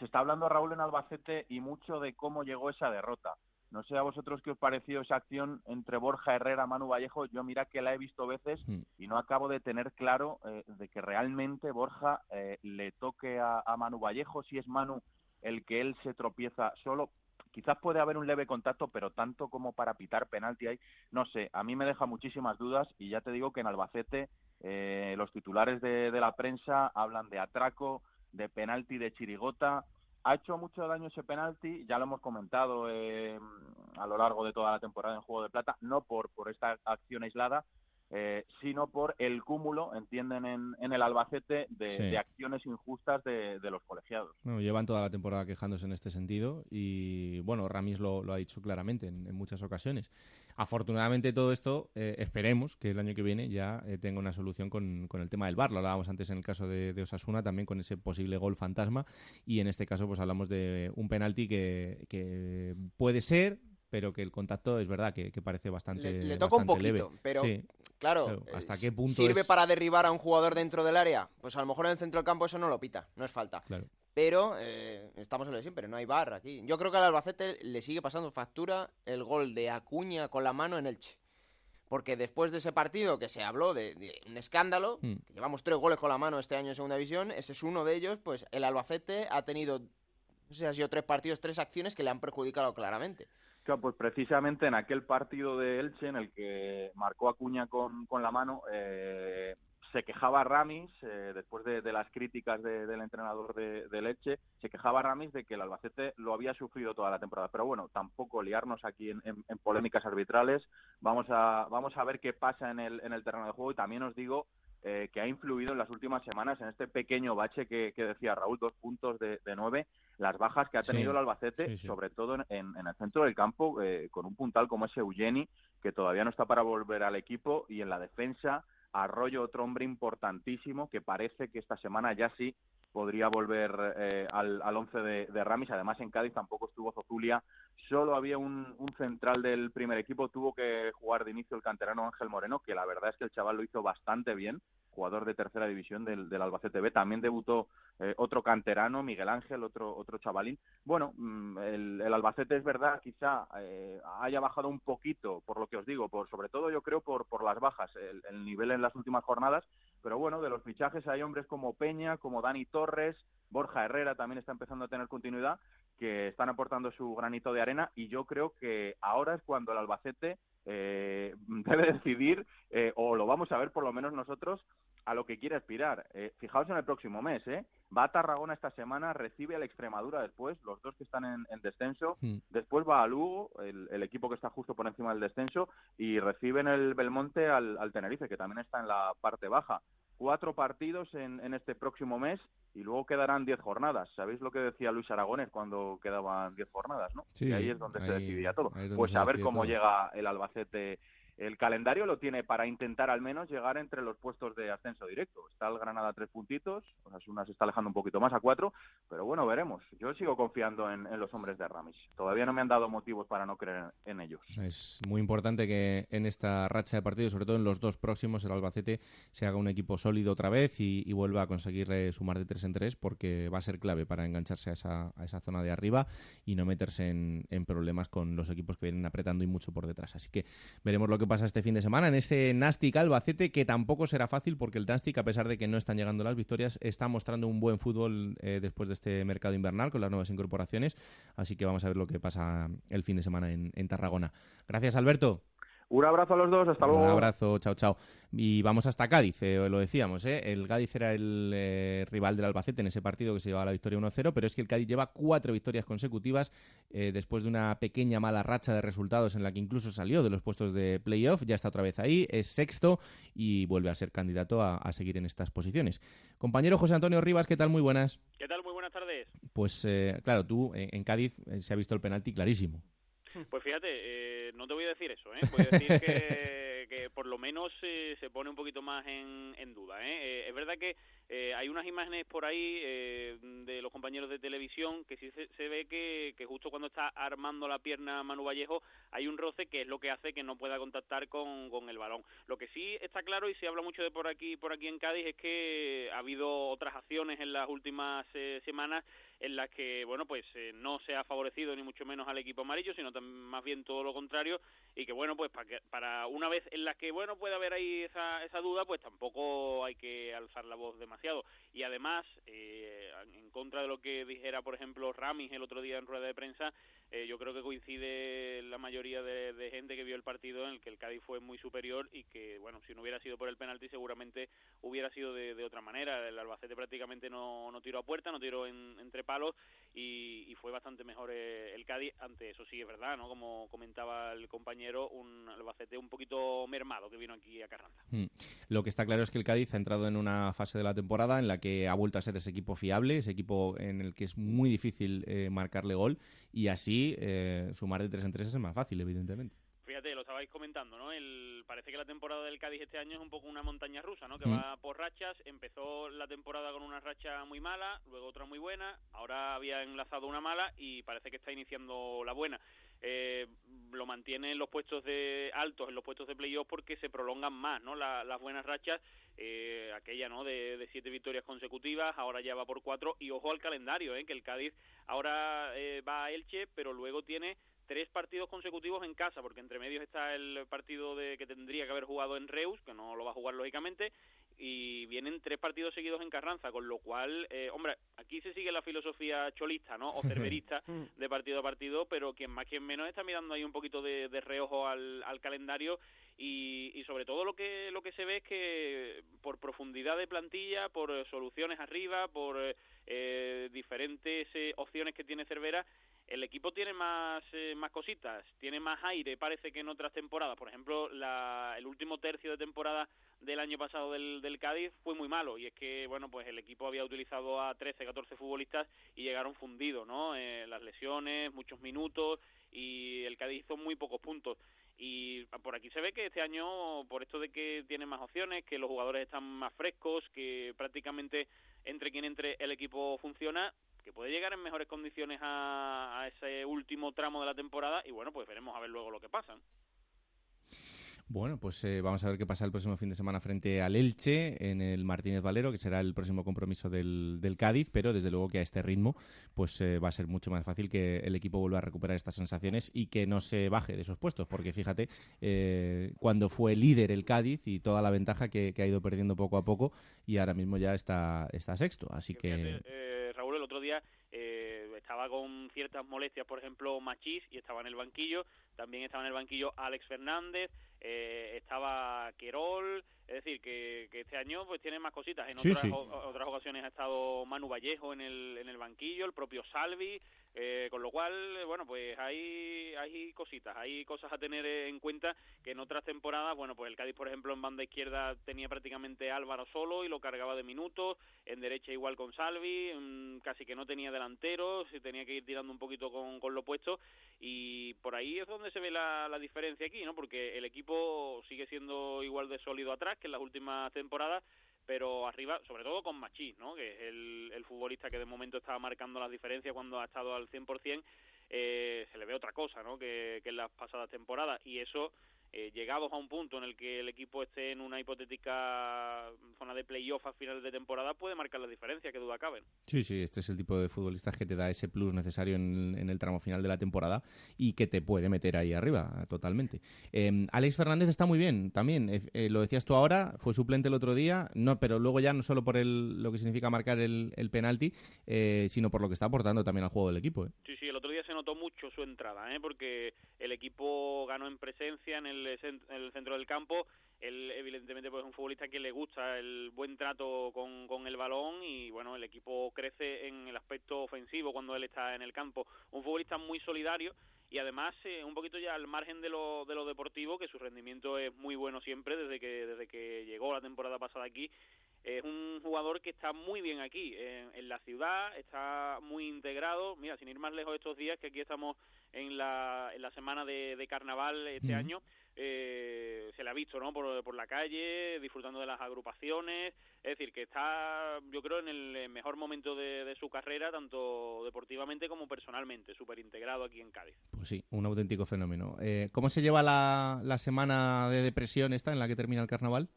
Se está hablando, Raúl, en Albacete y mucho de cómo llegó esa derrota. No sé a vosotros qué os pareció esa acción entre Borja Herrera, Manu Vallejo. Yo mira que la he visto veces Mm. y no acabo de tener claro eh, de que realmente Borja eh, le toque a, a Manu Vallejo, si es Manu el que él se tropieza solo. Quizás puede haber un leve contacto, pero tanto como para pitar penalti ahí, no sé, a mí me deja muchísimas dudas y ya te digo que en Albacete eh, los titulares de, de la prensa hablan de atraco, de penalti de chirigota. Ha hecho mucho daño ese penalti, ya lo hemos comentado eh, a lo largo de toda la temporada en Juego de Plata, no por, por esta acción aislada, eh, sino por el cúmulo, entienden en, en el Albacete, de, Sí. de acciones injustas de, de los colegiados. Bueno, llevan toda la temporada quejándose en este sentido y bueno, Ramis lo, lo ha dicho claramente en, en muchas ocasiones. Afortunadamente todo esto, eh, esperemos que el año que viene ya eh, tenga una solución con, con el tema del VAR. Lo hablábamos antes en el caso de, de Osasuna, también con ese posible gol fantasma y en este caso pues hablamos de un penalti que, que puede ser, pero que el contacto es verdad que, que parece bastante Le, le toca un poquito, leve. pero Sí, claro, claro, eh, ¿hasta qué punto ¿sirve es- para derribar a un jugador dentro del área? Pues a lo mejor en el centro del campo eso no lo pita, no es falta. Claro. Pero eh, estamos en lo de siempre, no hay bar aquí. Yo creo que al Albacete le sigue pasando factura el gol de Acuña con la mano en Elche. Porque después de ese partido que se habló de, de un escándalo, Mm. que llevamos tres goles con la mano este año en Segunda División, ese es uno de ellos, pues el Albacete ha tenido, no sé si ha sido tres partidos, tres acciones que le han perjudicado claramente. Claro, pues precisamente en aquel partido de Elche en el que marcó Acuña con, con la mano, eh, se quejaba Ramis, eh, después de, de las críticas de- del entrenador de, del Elche, se quejaba Ramis de que el Albacete lo había sufrido toda la temporada. Pero bueno, tampoco liarnos aquí en, en- en polémicas arbitrales. Vamos a, vamos a ver qué pasa en el, en el terreno de juego y también os digo eh, que ha influido en las últimas semanas en este pequeño bache que, que decía Raúl, dos puntos de, de nueve, las bajas que ha Sí, tenido el Albacete, sí, sí. sobre todo en, en- en el centro del campo, eh, con un puntal como ese Eugeni, que todavía no está para volver al equipo, y en la defensa, Arroyo, otro hombre importantísimo, que parece que esta semana ya sí podría volver eh, al, al once de, Ramis. Además, en Cádiz tampoco estuvo Zozulia. Solo había un, un central del primer equipo. Tuvo que jugar de inicio el canterano Ángel Moreno, que la verdad es que el chaval lo hizo bastante bien. Jugador de tercera división del, del Albacete B. También debutó eh, otro canterano, Miguel Ángel, otro, otro chavalín. Bueno, mm, el, el Albacete es verdad, quizá eh, haya bajado un poquito, por lo que os digo, por sobre todo yo creo por, por las bajas, el, el nivel en las últimas jornadas, pero bueno, de los fichajes hay hombres como Peña, como Dani Torres, Borja Herrera también está empezando a tener continuidad, que están aportando su granito de arena y yo creo que ahora es cuando el Albacete eh, debe decidir, eh, o lo vamos a ver por lo menos nosotros, a lo que quiere aspirar. Eh, fijaos en el próximo mes, ¿eh? Va a Tarragona esta semana, recibe al Extremadura después, los dos que están en, en descenso, Mm. después va a Lugo, el, el equipo que está justo por encima del descenso, y reciben el Belmonte al, al Tenerife, que también está en la parte baja. Cuatro partidos en, en este próximo mes y luego quedarán diez jornadas. ¿Sabéis lo que decía Luis Aragones cuando quedaban diez jornadas, no? Sí, y ahí es donde se decidía todo. Pues a ver cómo todo. llega el Albacete. El calendario lo tiene para intentar al menos llegar entre los puestos de ascenso directo. Está el Granada a tres puntitos, Osasuna se está alejando un poquito más a cuatro, pero bueno, veremos. Yo sigo confiando en, los hombres de Ramis. Todavía no me han dado motivos para no creer en ellos. Es muy importante que en esta racha de partidos, sobre todo en los dos próximos, el Albacete se haga un equipo sólido otra vez y, vuelva a conseguir eh, sumar de tres en tres, porque va a ser clave para engancharse a esa, a esa zona de arriba y no meterse en, en problemas con los equipos que vienen apretando y mucho por detrás. Así que veremos lo que pasa este fin de semana en este Nastic Albacete, que tampoco será fácil, porque el Nastic, a pesar de que no están llegando las victorias, está mostrando un buen fútbol eh, después de este mercado invernal con las nuevas incorporaciones. Así que vamos a ver lo que pasa el fin de semana en Tarragona. Gracias, Alberto. Un abrazo a los dos, hasta luego. Un abrazo, chao, chao. Y vamos hasta Cádiz, eh, lo decíamos, ¿eh? el Cádiz era el eh, rival del Albacete en ese partido que se llevaba la victoria 1-0, pero es que el Cádiz lleva cuatro victorias consecutivas eh, después de una pequeña mala racha de resultados en la que incluso salió de los puestos de playoff, ya está otra vez ahí, es sexto y vuelve a ser candidato a, a seguir en estas posiciones. Compañero José Antonio Rivas, ¿qué tal? Muy buenas. ¿Qué tal? Muy buenas tardes. Pues eh, claro, tú en Cádiz eh, se ha visto el penalti clarísimo. Pues fíjate, eh, no te voy a decir eso, ¿eh? Voy a decir que, que por lo menos eh, se pone un poquito más en, en duda, ¿eh? Eh, Es verdad que eh, hay unas imágenes por ahí eh, de los compañeros de televisión que sí se, se ve que, que justo cuando está armando la pierna Manu Vallejo hay un roce que es lo que hace que no pueda contactar con, con el balón. Lo que sí está claro y se habla mucho de por aquí por aquí en Cádiz es que ha habido otras acciones en las últimas eh, semanas en las que bueno pues eh, no se ha favorecido ni mucho menos al equipo amarillo sino más bien todo lo contrario y que bueno pues para, que- para una vez en la que bueno puede haber ahí esa, esa duda pues tampoco hay que alzar la voz demasiado. Y además eh, en contra de lo que dijera por ejemplo Ramis el otro día en rueda de prensa eh, yo creo que coincide la mayoría de, gente que vio el partido en el que el Cádiz fue muy superior y que, bueno, si no hubiera sido por el penalti seguramente hubiera sido de, otra manera. El Albacete prácticamente no, no tiró a puerta, no tiró en, entre palos y, y, fue bastante mejor eh, el Cádiz. Ante eso sí es verdad, ¿no? Como comentaba el compañero, un Albacete un poquito mermado que vino aquí a Carranza. Mm. Lo que está claro es que el Cádiz ha entrado en una fase de la temporada en la que ha vuelto a ser ese equipo fiable, ese equipo en el que es muy difícil eh, marcarle gol y así eh, sumar de tres en tres es más fácil, evidentemente. Fíjate, lo estabais comentando, ¿no? El, parece que la temporada del Cádiz este año es un poco una montaña rusa, ¿no? Que mm. va por rachas. Empezó la temporada con una racha muy mala, luego otra muy buena. Ahora había enlazado una mala y parece que está iniciando la buena. Eh, lo mantiene en los puestos de altos, en los puestos de playoff porque se prolongan más, ¿no? La, las buenas rachas, eh, aquella, ¿no? De, de, siete victorias consecutivas, ahora ya va por cuatro y ojo al calendario, ¿eh? Que el Cádiz ahora eh, va a Elche, pero luego tiene tres partidos consecutivos en casa, porque entre medios está el partido de que tendría que haber jugado en Reus, que no lo va a jugar lógicamente, y vienen tres partidos seguidos en Carranza, con lo cual, eh, hombre, aquí se sigue la filosofía cholista, ¿no? O cerverista de partido a partido, pero quien más quien menos está mirando ahí un poquito de, de reojo al, al calendario y, y, sobre todo lo que lo que se ve es que por profundidad de plantilla, por soluciones arriba, por eh, diferentes eh, opciones que tiene Cervera, el equipo tiene más eh, más cositas, tiene más aire, parece que en otras temporadas. Por ejemplo, la, el último tercio de temporada del año pasado del, del Cádiz fue muy malo y es que, bueno, pues el equipo había utilizado a 13, 14 futbolistas y llegaron fundidos, ¿no? Eh, las lesiones, muchos minutos y el Cádiz hizo muy pocos puntos. Y por aquí se ve que este año, por esto de que tiene más opciones, que los jugadores están más frescos, que prácticamente entre quien entre el equipo funciona, que puede llegar en mejores condiciones a, a, ese último tramo de la temporada y bueno, pues veremos a ver luego lo que pasa. Bueno, pues eh, vamos a ver qué pasa el próximo fin de semana frente al Elche en el Martínez Valero, que será el próximo compromiso del, del Cádiz, pero desde luego que a este ritmo pues eh, va a ser mucho más fácil que el equipo vuelva a recuperar estas sensaciones y que no se baje de esos puestos, porque fíjate, eh, cuando fue líder el Cádiz y toda la ventaja que, que, ha ido perdiendo poco a poco y ahora mismo ya está, está sexto, así que... Fíjate, Raúl, el otro día estaba con ciertas molestias, por ejemplo, Machís, y estaba en el banquillo, también estaba en el banquillo Alex Fernández, eh, estaba Querol, es decir, que, que, este año pues tiene más cositas. En sí, otras, sí. O, otras ocasiones ha estado Manu Vallejo en el, en el banquillo, el propio Salvi, eh, con lo cual, bueno, pues hay, hay cositas, hay cosas a tener en cuenta que en otras temporadas, bueno, pues el Cádiz, por ejemplo, en banda izquierda tenía prácticamente Álvaro solo y lo cargaba de minutos, en derecha igual con Salvi, mmm, casi que no tenía delanteros, tenía que ir tirando un poquito con, con lo puesto y por ahí es donde se ve la, la diferencia aquí, ¿no? Porque el equipo sigue siendo igual de sólido atrás que en las últimas temporadas, pero arriba, sobre todo con Machís, ¿no? que es el, el futbolista que de momento estaba marcando las diferencias cuando ha estado al 100%, eh, se le ve otra cosa ¿no? que, que en las pasadas temporadas y eso eh, llegados a un punto en el que el equipo esté en una hipotética zona de playoff a finales de temporada, puede marcar la diferencia, que duda cabe. Sí, sí, este es el tipo de futbolistas que te da ese plus necesario en, en el tramo final de la temporada y que te puede meter ahí arriba totalmente. Eh, Alex Fernández está muy bien también, eh, lo decías tú ahora, fue suplente el otro día, no, pero luego ya no solo por el, lo que significa marcar el, el penalti, eh, sino por lo que está aportando también al juego del equipo. ¿eh? Sí, sí, el otro día notó mucho su entrada, ¿eh? porque el equipo ganó en presencia en el, en el centro del campo. Él, evidentemente, pues es un futbolista que le gusta el buen trato con, con el balón y, bueno, el equipo crece en el aspecto ofensivo cuando él está en el campo. Un futbolista muy solidario y además eh, un poquito ya al margen de lo, de lo deportivo, que su rendimiento es muy bueno siempre desde que, desde que llegó la temporada pasada aquí. Es un jugador que está muy bien aquí, en la ciudad, está muy integrado. Mira, sin ir más lejos estos días, que aquí estamos en la, en la semana de, de carnaval este año, eh, se le ha visto ¿no? por, por la calle, disfrutando de las agrupaciones, es decir, que está yo creo en el mejor momento de, de su carrera, tanto deportivamente como personalmente, súper integrado aquí en Cádiz. Pues sí, un auténtico fenómeno. Eh, ¿Cómo se lleva la, la semana de depresión esta en la que termina el carnaval?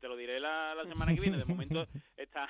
Te lo diré la, la semana que viene. De momento está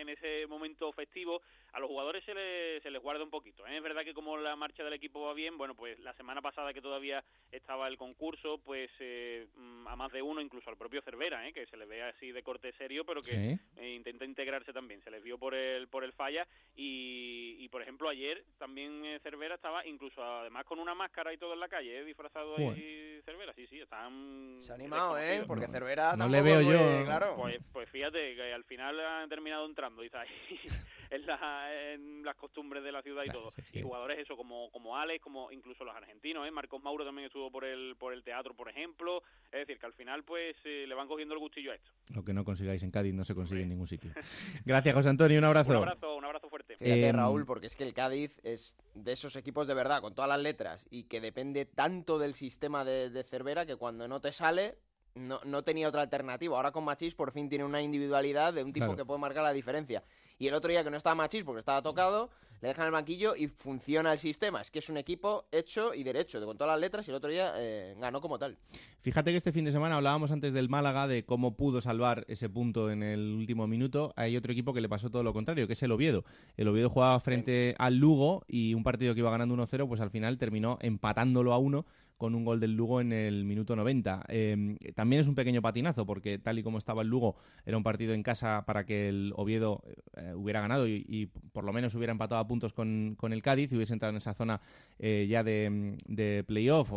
en, ese momento festivo. A los jugadores se les, se les guarda un poquito. ¿eh? Es verdad que como la marcha del equipo va bien, bueno, pues la semana pasada que todavía estaba el concurso, pues eh, mm, a más de uno, incluso al propio Cervera, ¿eh? que se le ve así de corte serio, pero que Sí. eh, intenta integrarse también. Se les vio por el por el falla y, y, por ejemplo ayer también eh, Cervera estaba incluso además con una máscara y todo en la calle, ¿eh? disfrazado ahí Cervera. Sí, sí, están Se ha animado, ¿eh? Porque Cervera No le veo yo. Claro. Pues, pues fíjate que al final han terminado entrando y está ahí en, la- en las costumbres de la ciudad y Claro, todo. sí, sí. Y jugadores eso como como Alex, como incluso los argentinos, ¿eh? Marcos Mauro también estuvo por el por el teatro, por ejemplo. Es decir, que al final pues eh, le van cogiendo el gustillo a esto. Lo que no consigáis en Cádiz no se consigue en ningún sitio. Gracias, José Antonio. Un abrazo. Un abrazo, un abrazo fuerte. Fíjate, Em, Raúl, porque es que el Cádiz es de esos equipos de verdad, con todas las letras, y que depende tanto del sistema de, de Cervera que cuando no te sale, no, no tenía otra alternativa. Ahora con Machís por fin tiene una individualidad de un tipo Claro. que puede marcar la diferencia. Y el otro día que no estaba Machís porque estaba tocado, le dejan el banquillo y funciona el sistema. Es que es un equipo hecho y derecho, de con todas las letras, y el otro día eh, ganó como tal. Fíjate que este fin de semana hablábamos antes del Málaga, de cómo pudo salvar ese punto en el último minuto. Hay otro equipo que le pasó todo lo contrario, que es el Oviedo. El Oviedo jugaba frente al Lugo y un partido que iba ganando 1-0, pues al final terminó empatándolo a 1 con un gol del Lugo en el minuto 90. Eh, también es un pequeño patinazo, porque tal y como estaba el Lugo, era un partido en casa para que el Oviedo eh, hubiera ganado y, por lo menos hubiera empatado a puntos con, con el Cádiz y hubiese entrado en esa zona eh, ya de, de playoff,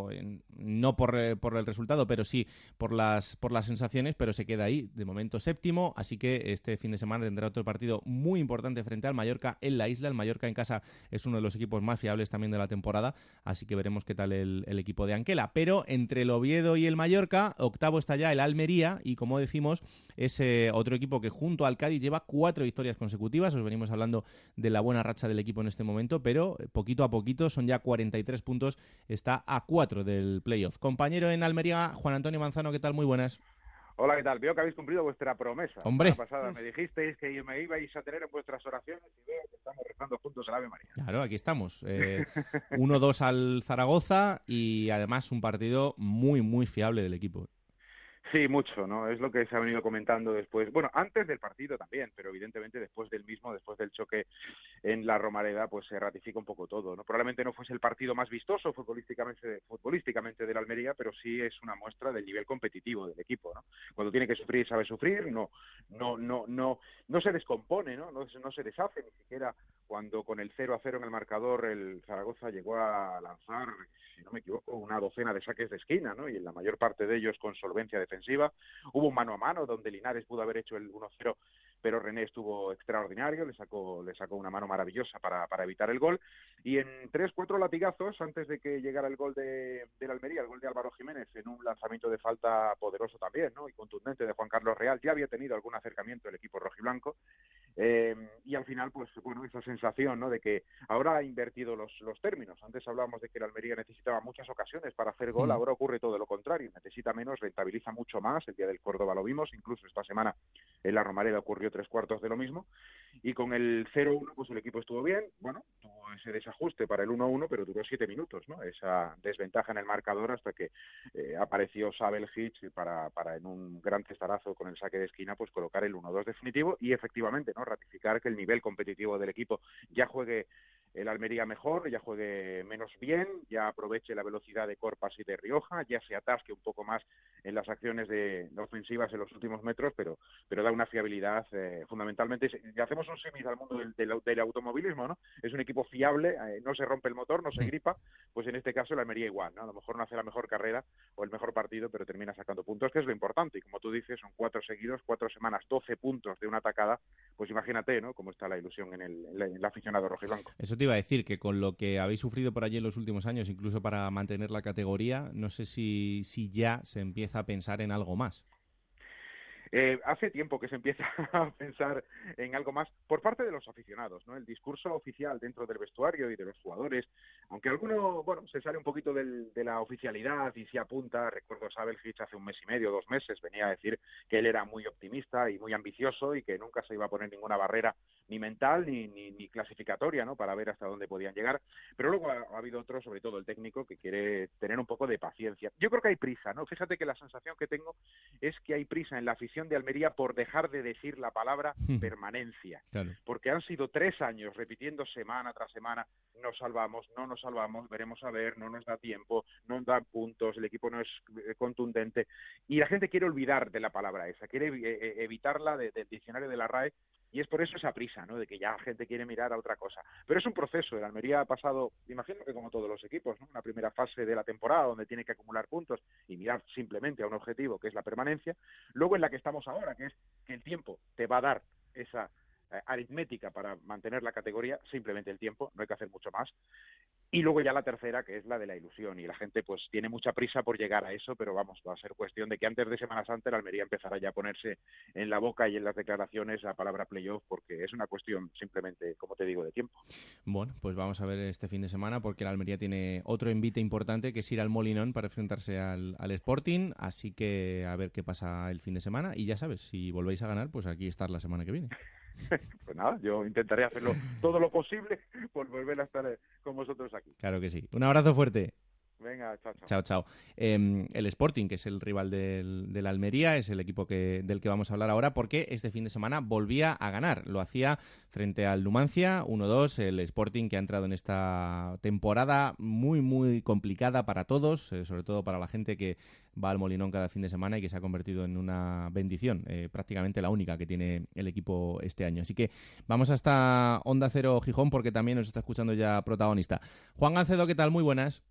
no por, eh, por el resultado, pero sí por las, por las sensaciones, pero se queda ahí, de momento séptimo, así que este fin de semana tendrá otro partido muy importante frente al Mallorca en la isla. El Mallorca en casa es uno de los equipos más fiables también de la temporada, así que veremos qué tal el equipo de Anquela. Pero entre el Oviedo y el Mallorca, octavo está ya el Almería, y como decimos, es eh, otro equipo que junto al Cádiz lleva cuatro victorias consecutivas. Os venimos hablando de la buena racha del equipo en este momento, pero eh, poquito a poquito son ya 43 puntos, está a 4 del playoff. Compañero en Almería, Juan Antonio Manzano, ¿qué tal? Muy buenas. Hola, ¿qué tal? Veo que habéis cumplido vuestra promesa. Hombre. La semana pasada me dijisteis que me ibais a tener en vuestras oraciones y veo que estamos rezando juntos el Ave María. Claro, aquí estamos. Eh, 1-2 al Zaragoza y además un partido muy, muy fiable del equipo. Sí, mucho, ¿no? Es lo que se ha venido comentando después. Bueno, antes del partido también, pero evidentemente después del mismo, después del choque en la Romareda, pues se ratifica un poco todo, ¿no? Probablemente no fuese el partido más vistoso futbolísticamente, futbolísticamente del Almería, pero sí es una muestra del nivel competitivo del equipo, ¿no? Cuando tiene que sufrir, sabe sufrir, no, no, no, no, no se descompone, ¿no? No, no se deshace ni siquiera cuando con el 0 a 0 en el marcador el Zaragoza llegó a lanzar, si no me equivoco, una docena de saques de esquina, ¿no? Y en la mayor parte de ellos con solvencia defensiva. Hubo un mano a mano donde Linares pudo haber hecho el 1-0, pero René estuvo extraordinario, le sacó, le sacó una mano maravillosa para, para evitar el gol. Y en tres, cuatro latigazos, antes de que llegara el gol de, del Almería, el gol de Álvaro Jiménez, en un lanzamiento de falta poderoso también, ¿no? Y contundente de Juan Carlos Real, ya había tenido algún acercamiento el equipo rojiblanco. Eh, y al final, pues bueno, esa sensación ¿no? de que ahora ha invertido los, los términos. Antes hablábamos de que el Almería necesitaba muchas ocasiones para hacer gol, ahora ocurre todo lo contrario, necesita menos, rentabiliza mucho más. El día del Córdoba lo vimos, incluso esta semana en la Romareda ocurrió tres cuartos de lo mismo. Y con el 0-1, pues el equipo estuvo bien, bueno, tuvo ese desajuste para el 1-1, pero duró siete minutos, ¿no? Esa desventaja en el marcador hasta que eh, apareció Sabel Hitch para, para en un gran cestarazo con el saque de esquina, pues colocar el 1-2 definitivo y efectivamente, ¿no? Ratificar que el nivel competitivo del equipo ya juegue el Almería mejor, ya juegue menos bien, ya aproveche la velocidad de Corpas y de Rioja, ya se atasque un poco más en las acciones de, de ofensivas en los últimos metros, pero, pero da una fiabilidad eh, fundamentalmente. Si hacemos un símil al mundo del, del, del automovilismo, ¿no? Es un equipo fiable, eh, no se rompe el motor, no se gripa, pues en este caso el Almería igual, ¿no? A lo mejor no hace la mejor carrera o el mejor partido, pero termina sacando puntos, que es lo importante. Y como tú dices, son cuatro seguidos, cuatro semanas, 12 puntos de una atacada, pues imagínate, ¿no? Cómo está la ilusión en el, en el aficionado rojiblanco. Eso te iba a decir, que con lo que habéis sufrido por allí en los últimos años, incluso para mantener la categoría, no sé si, si ya se empieza a pensar en algo más. Eh, hace tiempo que se empieza a pensar en algo más por parte de los aficionados, ¿no? El discurso oficial dentro del vestuario y de los jugadores, aunque alguno, bueno, se sale un poquito de la oficialidad y se apunta, recuerdo Sabel Hitch hace un mes y medio, dos meses, venía a decir que él era muy optimista y muy ambicioso y que nunca se iba a poner ninguna barrera ni mental ni, ni, ni clasificatoria, ¿no? Para ver hasta dónde podían llegar. Pero luego ha, ha habido otro, sobre todo el técnico, que quiere tener un poco de paciencia. Yo creo que hay prisa, ¿no? Fíjate que la sensación que tengo es que hay prisa en la afición de Almería por dejar de decir la palabra permanencia. Claro. Porque han sido tres años repitiendo semana tras semana, nos salvamos, no nos salvamos, veremos a ver, no nos da tiempo, no nos dan puntos, el equipo no es eh, contundente. Y la gente quiere olvidar de la palabra esa, quiere eh, eh, evitarla de- del diccionario de la RAE y es por eso esa prisa, ¿no? De que ya la gente quiere mirar a otra cosa. Pero es un proceso. El Almería ha pasado, imagino que como todos los equipos, ¿no? Una primera fase de la temporada donde tiene que acumular puntos y mirar simplemente a un objetivo que es la permanencia. Luego en la que estamos ahora, que es que el tiempo te va a dar esa eh, aritmética para mantener la categoría, simplemente el tiempo, no hay que hacer mucho más. Y luego ya la tercera, que es la de la ilusión. Y la gente pues tiene mucha prisa por llegar a eso, pero vamos, va a ser cuestión de que antes de Semana Santa el Almería empezará ya a ponerse en la boca y en las declaraciones la palabra playoff, porque es una cuestión simplemente, como te digo, de tiempo. Bueno, pues vamos a ver este fin de semana porque el Almería tiene otro envite importante que es ir al Molinón para enfrentarse al, al Sporting, así que a ver qué pasa el fin de semana y ya sabes, si volvéis a ganar, pues aquí estar la semana que viene. Pues nada, yo intentaré hacerlo todo lo posible por volver a estar eh, con vosotros aquí. Claro que sí. Un abrazo fuerte. Venga, chao, chao. Chao. Eh, el Sporting, que es el rival del, del Almería, es el equipo del que vamos a hablar ahora, porque este fin de semana volvía a ganar. Lo hacía frente al Numancia, 1-2, el Sporting que ha entrado en esta temporada muy, muy complicada para todos, eh, sobre todo para la gente que va al Molinón cada fin de semana y que se ha convertido en una bendición, eh, prácticamente la única que tiene el equipo este año. Así que vamos hasta Onda Cero Gijón, porque también nos está escuchando ya protagonista. Juan Gancedo, ¿qué tal? Muy buenas.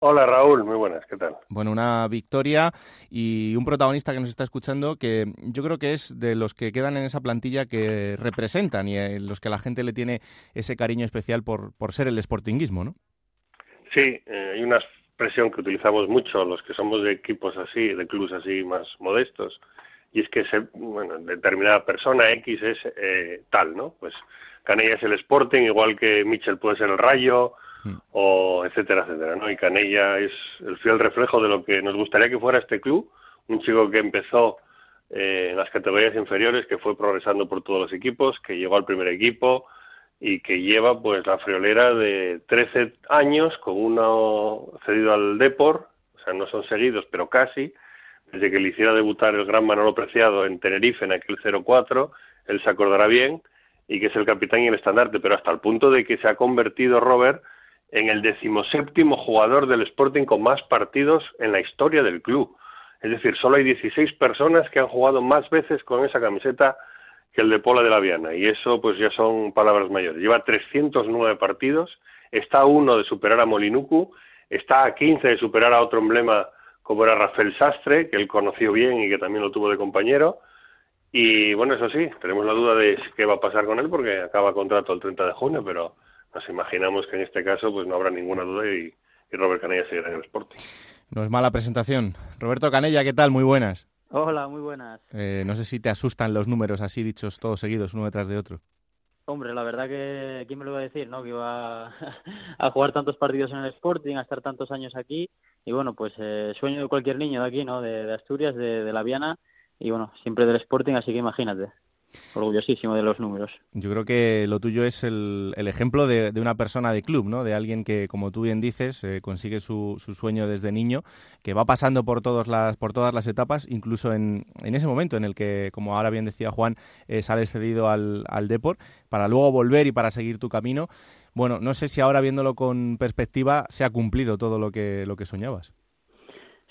Hola Raúl, muy buenas, ¿qué tal? Bueno, una victoria y un protagonista que nos está escuchando que yo creo que es de los que quedan en esa plantilla que representan y en los que la gente le tiene ese cariño especial por, por ser el sportinguismo, ¿no? Sí, eh, hay una expresión que utilizamos mucho los que somos de equipos así, de clubes así más modestos, y es que se, bueno, determinada persona X es eh, tal, ¿no? Pues Canella es el Sporting, igual que Mitchell puede ser el Rayo, o etcétera, etcétera, ¿no? Y Canella es el fiel reflejo de lo que nos gustaría que fuera este club, un chico que empezó eh, en las categorías inferiores, que fue progresando por todos los equipos, que llegó al primer equipo y que lleva pues la friolera de 13 años con uno cedido al Depor, o sea, no son seguidos, pero casi, desde que le hiciera debutar el gran Manolo Preciado en Tenerife en aquel 0-4, él se acordará bien, y que es el capitán y el estandarte, pero hasta el punto de que se ha convertido Robert en el decimoséptimo jugador del Sporting con más partidos en la historia del club. Es decir, solo hay 16 personas que han jugado más veces con esa camiseta que el de Pola de la Viana. Y eso pues ya son palabras mayores. Lleva 309 partidos, está a uno de superar a Molinuku, está a 15 de superar a otro emblema como era Rafael Sastre, que él conoció bien y que también lo tuvo de compañero. Y bueno, eso sí, tenemos la duda de qué va a pasar con él porque acaba contrato el 30 de junio, pero nos imaginamos que en este caso pues no habrá ninguna duda y, y Robert Canella seguirá en el Sporting. No es mala presentación. Roberto Canella, ¿qué tal? Muy buenas. Hola, muy buenas. Eh, no sé si te asustan los números así dichos todos seguidos, uno detrás de otro. Hombre, la verdad que, ¿quién me lo iba a decir, no? Que iba a, a jugar tantos partidos en el Sporting, a estar tantos años aquí. Y bueno, pues eh, sueño de cualquier niño de aquí, ¿no? De, de Asturias, de, de La Viana. Y bueno, siempre del Sporting, así que imagínate. Orgullosísimo de los números. Yo creo que lo tuyo es el, el ejemplo de, de, una persona de club, ¿no? De alguien que, como tú bien dices, eh, consigue su, su, sueño desde niño, que va pasando por todas las, por todas las etapas, incluso en, en ese momento en el que, como ahora bien decía Juan, eh, sales cedido al, al Depor, para luego volver y para seguir tu camino. Bueno, no sé si ahora viéndolo con perspectiva se ha cumplido todo lo que, lo que soñabas.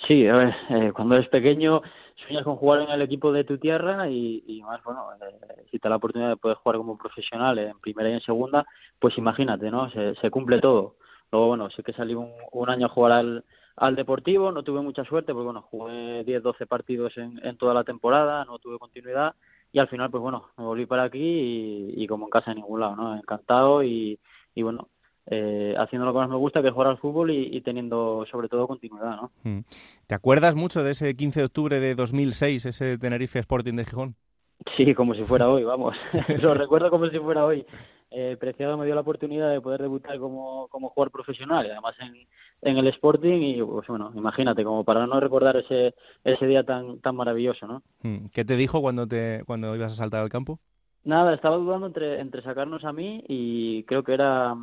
Sí, a ver, eh, cuando eres pequeño sueñas con jugar en el equipo de tu tierra y, y más, bueno, eh, si te da la oportunidad de poder jugar como profesional en primera y en segunda, pues imagínate, ¿no? Se, se cumple todo. Luego, bueno, sé que salí un, año a jugar al, al Deportivo, no tuve mucha suerte, porque bueno, jugué 10, 12 partidos en, en toda la temporada, no tuve continuidad y al final, pues bueno, me volví para aquí y, y como en casa en ningún lado, ¿no? Encantado y, y bueno, eh, haciendo lo que más me gusta, que es jugar al fútbol y, y, teniendo sobre todo continuidad, ¿no? ¿Te acuerdas mucho de ese 15 de octubre de 2006, ese Tenerife Sporting de Gijón? Sí, como si fuera hoy, vamos. lo recuerdo como si fuera hoy. Eh, Preciado me dio la oportunidad de poder debutar como, como jugador profesional y además en, en el Sporting y pues bueno, imagínate, como para no recordar ese, ese día tan, tan maravilloso, ¿no? ¿Qué te dijo cuando, te, cuando ibas a saltar al campo? Nada, estaba dudando entre, entre sacarnos a mí y creo que era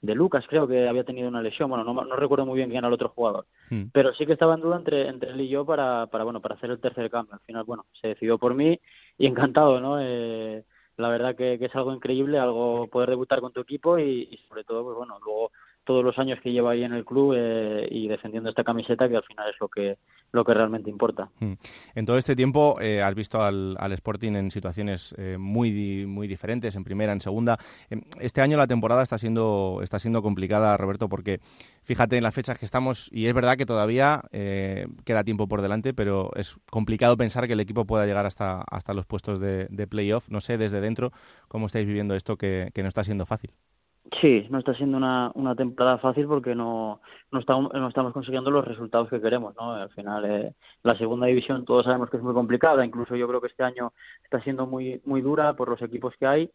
de Lucas, creo que había tenido una lesión, bueno, no, no recuerdo muy bien quién era el otro jugador, Hmm. pero sí que estaba en duda entre, entre él y yo para, para, bueno, para hacer el tercer cambio. Al final, bueno, se decidió por mí y encantado, ¿no? Eh, la verdad que, que es algo increíble, algo poder debutar con tu equipo y, y sobre todo, pues bueno, luego todos los años que lleva ahí en el club eh, y defendiendo esta camiseta que al final es lo que lo que realmente importa. Mm. En todo este tiempo eh, has visto al, al, Sporting en situaciones eh, muy, muy diferentes, en primera, en segunda. Este año la temporada está siendo, está siendo complicada, Roberto, porque fíjate en las fechas que estamos, y es verdad que todavía eh, queda tiempo por delante, pero es complicado pensar que el equipo pueda llegar hasta, hasta los puestos de, de playoff. No sé, desde dentro, cómo estáis viviendo esto que no está siendo fácil. Sí, no está siendo una, una temporada fácil porque no, no, estamos, no estamos consiguiendo los resultados que queremos, ¿no? Al final, eh, la segunda división todos sabemos que es muy complicada, incluso yo creo que este año está siendo muy, muy dura por los equipos que hay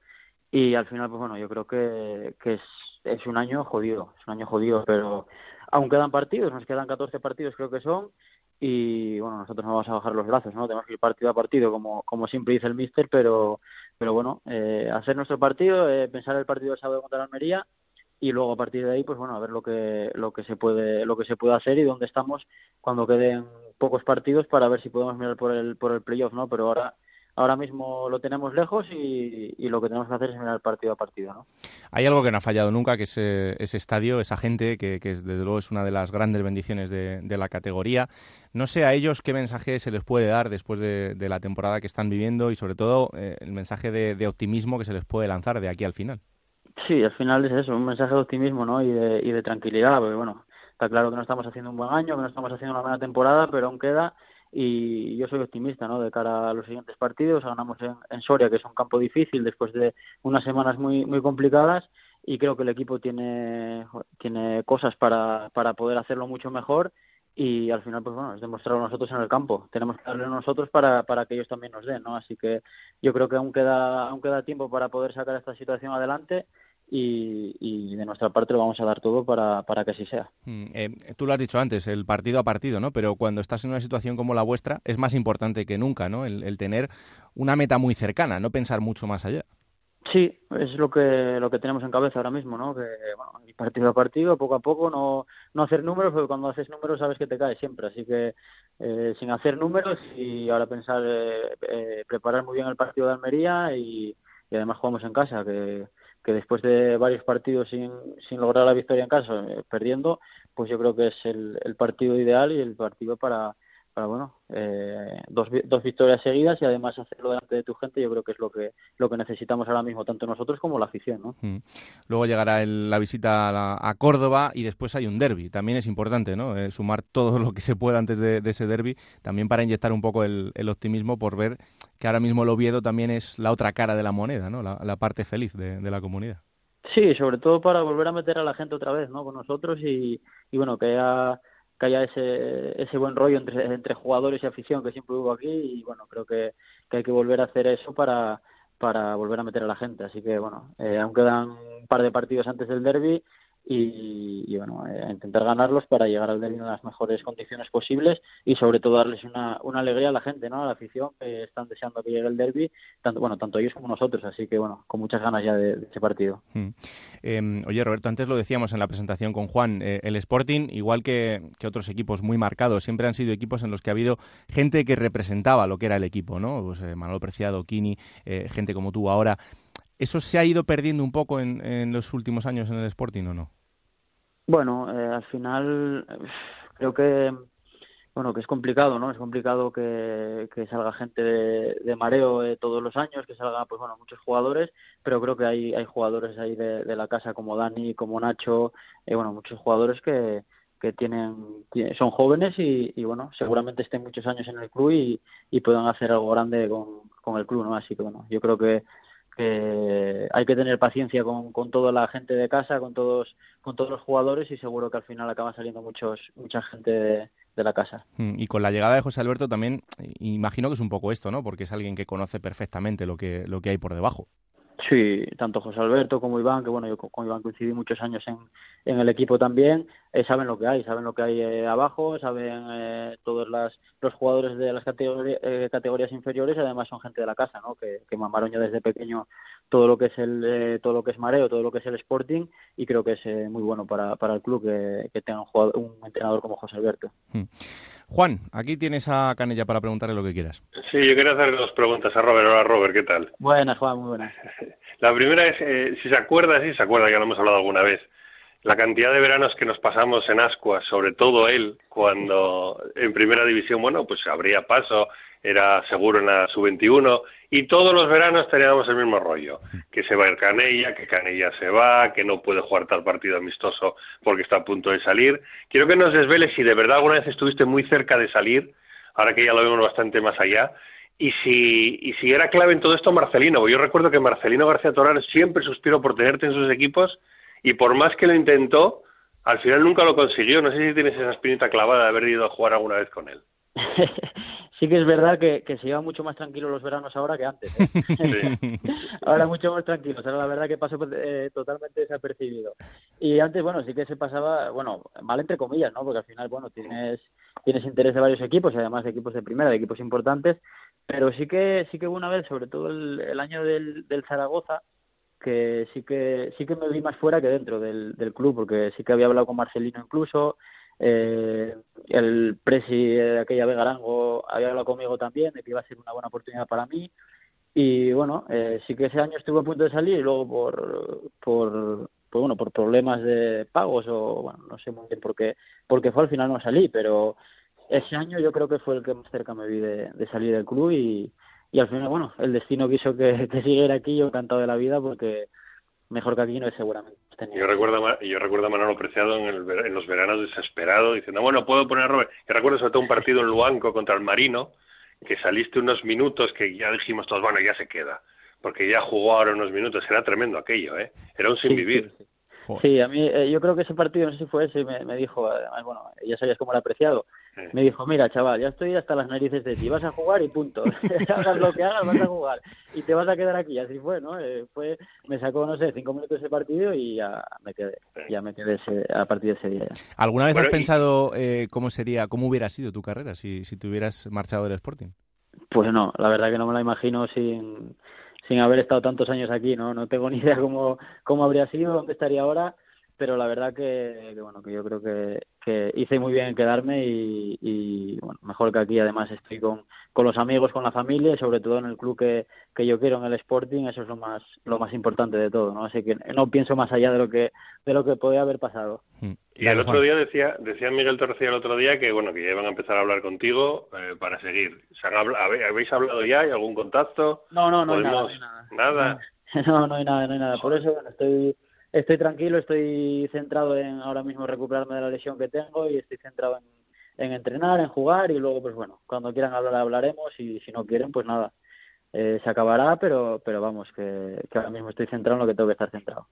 y al final, pues bueno, yo creo que, que es, es un año jodido, es un año jodido, pero aún quedan partidos, nos quedan 14 partidos creo que son y bueno, nosotros no vamos a bajar los brazos, ¿no? Tenemos que ir partido a partido, como, como siempre dice el míster, pero, pero bueno, eh, hacer nuestro partido, eh, pensar el partido del sábado contra la Almería y luego a partir de ahí, pues bueno, a ver lo que, lo que se puede, lo que se puede hacer y dónde estamos cuando queden pocos partidos para ver si podemos mirar por el, por el playoff, ¿no? Pero ahora ahora mismo lo tenemos lejos y, y, lo que tenemos que hacer es mirar partido a partido. ¿no? Hay algo que no ha fallado nunca, que es eh, ese estadio, esa gente, que, que es, desde luego es una de las grandes bendiciones de, de, la categoría. No sé a ellos qué mensaje se les puede dar después de, de la temporada que están viviendo y sobre todo eh, el mensaje de, optimismo que se les puede lanzar de aquí al final. Sí, al final es eso, un mensaje de optimismo ¿no? y, de, y de tranquilidad, porque bueno, está claro que no estamos haciendo un buen año, que no estamos haciendo una buena temporada, pero aún queda y yo soy optimista ¿no? de cara a los siguientes partidos. Ganamos en, en, Soria, que es un campo difícil después de unas semanas muy, muy complicadas y creo que el equipo tiene, tiene cosas para, para poder hacerlo mucho mejor y al final pues bueno es demostrarlo nosotros en el campo tenemos que darle nosotros para, para que ellos también nos den no así que yo creo que aún queda aún queda tiempo para poder sacar esta situación adelante y, y, de nuestra parte lo vamos a dar todo para, para que así sea. Mm, eh, tú lo has dicho antes, el partido a partido, ¿no? Pero cuando estás en una situación como la vuestra es más importante que nunca, ¿no? El, el tener una meta muy cercana, no pensar mucho más allá. Sí, es lo que lo que tenemos en cabeza ahora mismo, ¿no? Que bueno, partido a partido, poco a poco, no no hacer números, porque cuando haces números sabes que te caes siempre, así que eh, sin hacer números y ahora pensar eh, eh, preparar muy bien el partido de Almería y, y además jugamos en casa, que que después de varios partidos sin, sin lograr la victoria en casa, eh, perdiendo, pues yo creo que es el, el partido ideal y el partido para, para bueno, eh, dos, dos victorias seguidas y además hacerlo delante de tu gente, yo creo que es lo que lo que necesitamos ahora mismo, tanto nosotros como la afición. ¿no? Mm. Luego llegará el, la visita a, la, a, Córdoba y después hay un derby. También es importante ¿no? Eh, sumar todo lo que se pueda antes de, de ese derby, también para inyectar un poco el, el, optimismo por ver que ahora mismo el Oviedo también es la otra cara de la moneda, ¿no? la, la parte feliz de, de la comunidad. Sí, sobre todo para volver a meter a la gente otra vez ¿no? con nosotros y, y bueno, que haya que haya ese, ese buen rollo entre, entre jugadores y afición que siempre hubo aquí y bueno, creo que, hay que volver a hacer eso para, para volver a meter a la gente. Así que bueno, eh, aún quedan un par de partidos antes del derby y, bueno, eh, intentar ganarlos para llegar al derby en las mejores condiciones posibles y sobre todo darles una, una alegría a la gente, ¿no? A la afición que están deseando que llegue el derby, tanto bueno, tanto ellos como nosotros, así que bueno, con muchas ganas ya de, ese partido. Mm. Eh, oye, Roberto, antes lo decíamos en la presentación con Juan, eh, el Sporting, igual que, que, otros equipos muy marcados, siempre han sido equipos en los que ha habido gente que representaba lo que era el equipo, ¿no? Pues eh, Preciado, Kini, eh, gente como tú ahora. ¿Eso se ha ido perdiendo un poco en, en los últimos años en el Sporting o no? Bueno, eh, al final creo que bueno que es complicado, ¿no? Es complicado que, salga gente de, mareo eh, todos los años, que salga pues bueno muchos jugadores, pero creo que hay hay jugadores ahí de, de la casa como Dani, como Nacho, eh, bueno muchos jugadores que que tienen son jóvenes y, y, bueno seguramente estén muchos años en el club y, y puedan hacer algo grande con, con el club, ¿no? Así que bueno yo creo que que hay que tener paciencia con, con toda la gente de casa, con todos, con todos los jugadores y seguro que al final acaban saliendo muchos, mucha gente de, de la casa. Y con la llegada de José Alberto también imagino que es un poco esto, ¿no? Porque es alguien que conoce perfectamente lo que, lo que hay por debajo. Sí, tanto José Alberto como Iván, que bueno, yo con Iván coincidí muchos años en, el equipo también, eh, saben lo que hay, saben lo que hay eh, abajo, saben eh, todos las, los jugadores de las eh, categorías inferiores, además son gente de la casa, ¿no? Que, que mamaron yo desde pequeño todo lo que es el eh, todo lo que es mareo, todo lo que es el Sporting y creo que es muy bueno para, para el club que, que tenga un, jugador, un entrenador como José Alberto. Hmm. Juan, aquí tienes a Canella para preguntarle lo que quieras. Sí, yo quería hacer dos preguntas a Robert. Hola, Robert, ¿qué tal? Buenas, Juan, muy buenas. La primera es, eh, si se acuerda, sí se acuerda, ya lo hemos hablado alguna vez, la cantidad de veranos que nos pasamos en Ascua, sobre todo él, cuando en primera división, bueno, pues habría paso, era seguro en la sub-21, y todos los veranos teníamos el mismo rollo, que se va ir Canella, que Canella se va, que no puede jugar tal partido amistoso porque está a punto de salir. Quiero que nos desveles si de verdad alguna vez estuviste muy cerca de salir, ahora que ya lo vemos bastante más allá, y si, y si era clave en todo esto Marcelino, yo recuerdo que Marcelino García Toral siempre suspiró por tenerte en sus equipos y por más que lo intentó, al final nunca lo consiguió. No sé si tienes esa espinita clavada de haber ido a jugar alguna vez con él. Sí que es verdad que, que se lleva mucho más tranquilo los veranos ahora que antes. ¿eh? Sí. ahora mucho más tranquilos. Ahora la verdad que pasó eh, totalmente desapercibido. Y antes, bueno, sí que se pasaba, bueno, mal entre comillas, ¿no? Porque al final, bueno, tienes tienes interés de varios equipos, y además de equipos de primera, de equipos importantes. Pero sí que sí que hubo una vez, sobre todo el, el año del, del Zaragoza, que sí que sí que me vi más fuera que dentro del, del club porque sí que había hablado con Marcelino incluso eh, el presi de aquella Vega Arango había hablado conmigo también de que iba a ser una buena oportunidad para mí y bueno eh, sí que ese año estuve a punto de salir y luego por por, por bueno por problemas de pagos o bueno no sé muy bien por qué porque fue al final no salí pero ese año yo creo que fue el que más cerca me vi de, salir del club y y al final, bueno, el destino quiso que, que siguiera aquí, yo encantado de la vida, porque mejor que aquí no es seguramente. Yo recuerdo, a- yo recuerdo a Manolo Preciado en, el ver- en los veranos desesperado diciendo, bueno, puedo poner a Robert. Yo recuerdo sobre todo un partido en Luanco contra el Marino, que saliste unos minutos que ya dijimos todos, bueno, ya se queda, porque ya jugó ahora unos minutos. Era tremendo aquello, ¿eh? Era un sin Sí, vivir. Sí, a mí, eh, yo creo que ese partido, no sé si fue ese, me, me dijo, además, bueno, ya sabías cómo era apreciado, me dijo, mira, chaval, ya estoy hasta las narices de ti, vas a jugar y punto, hagas lo que hagas, vas a jugar, y te vas a quedar aquí, así fue, ¿no? Eh, fue, me sacó, no sé, cinco minutos ese partido y ya me quedé, ya me quedé ese- a partir de ese día. ya. ¿Alguna vez Bueno, has y- pensado eh, cómo sería, cómo hubiera sido tu carrera si, si te hubieras marchado del Sporting? Pues no, la verdad que no me la imagino sin, sin haber estado tantos años aquí, ¿no? No tengo ni idea cómo, cómo habría sido, dónde estaría ahora, pero la verdad que, que, bueno, que yo creo que, que hice muy bien en quedarme y, y, bueno, mejor que aquí además estoy con, con los amigos, con la familia y sobre todo en el club que, que yo quiero, en el Sporting, eso es lo más, lo más importante de todo, ¿no? Así que no pienso más allá de lo que, de lo que podía haber pasado. Y el otro día decía, decía Miguel Torrecilla el otro día que bueno que ya iban a empezar a hablar contigo eh, para seguir. ¿Se han habe- ¿Habéis hablado ya? ¿Hay algún contacto? No, no, no hay nada, ¿Podemos- no hay nada. Nada. No, no hay nada, no hay nada. Por eso bueno, estoy estoy tranquilo, estoy centrado en ahora mismo recuperarme de la lesión que tengo y estoy centrado en, en entrenar, en jugar y luego pues bueno, cuando quieran hablar hablaremos y si no quieren pues nada, eh, se acabará, pero pero vamos que, que ahora mismo estoy centrado en lo que tengo que estar centrado.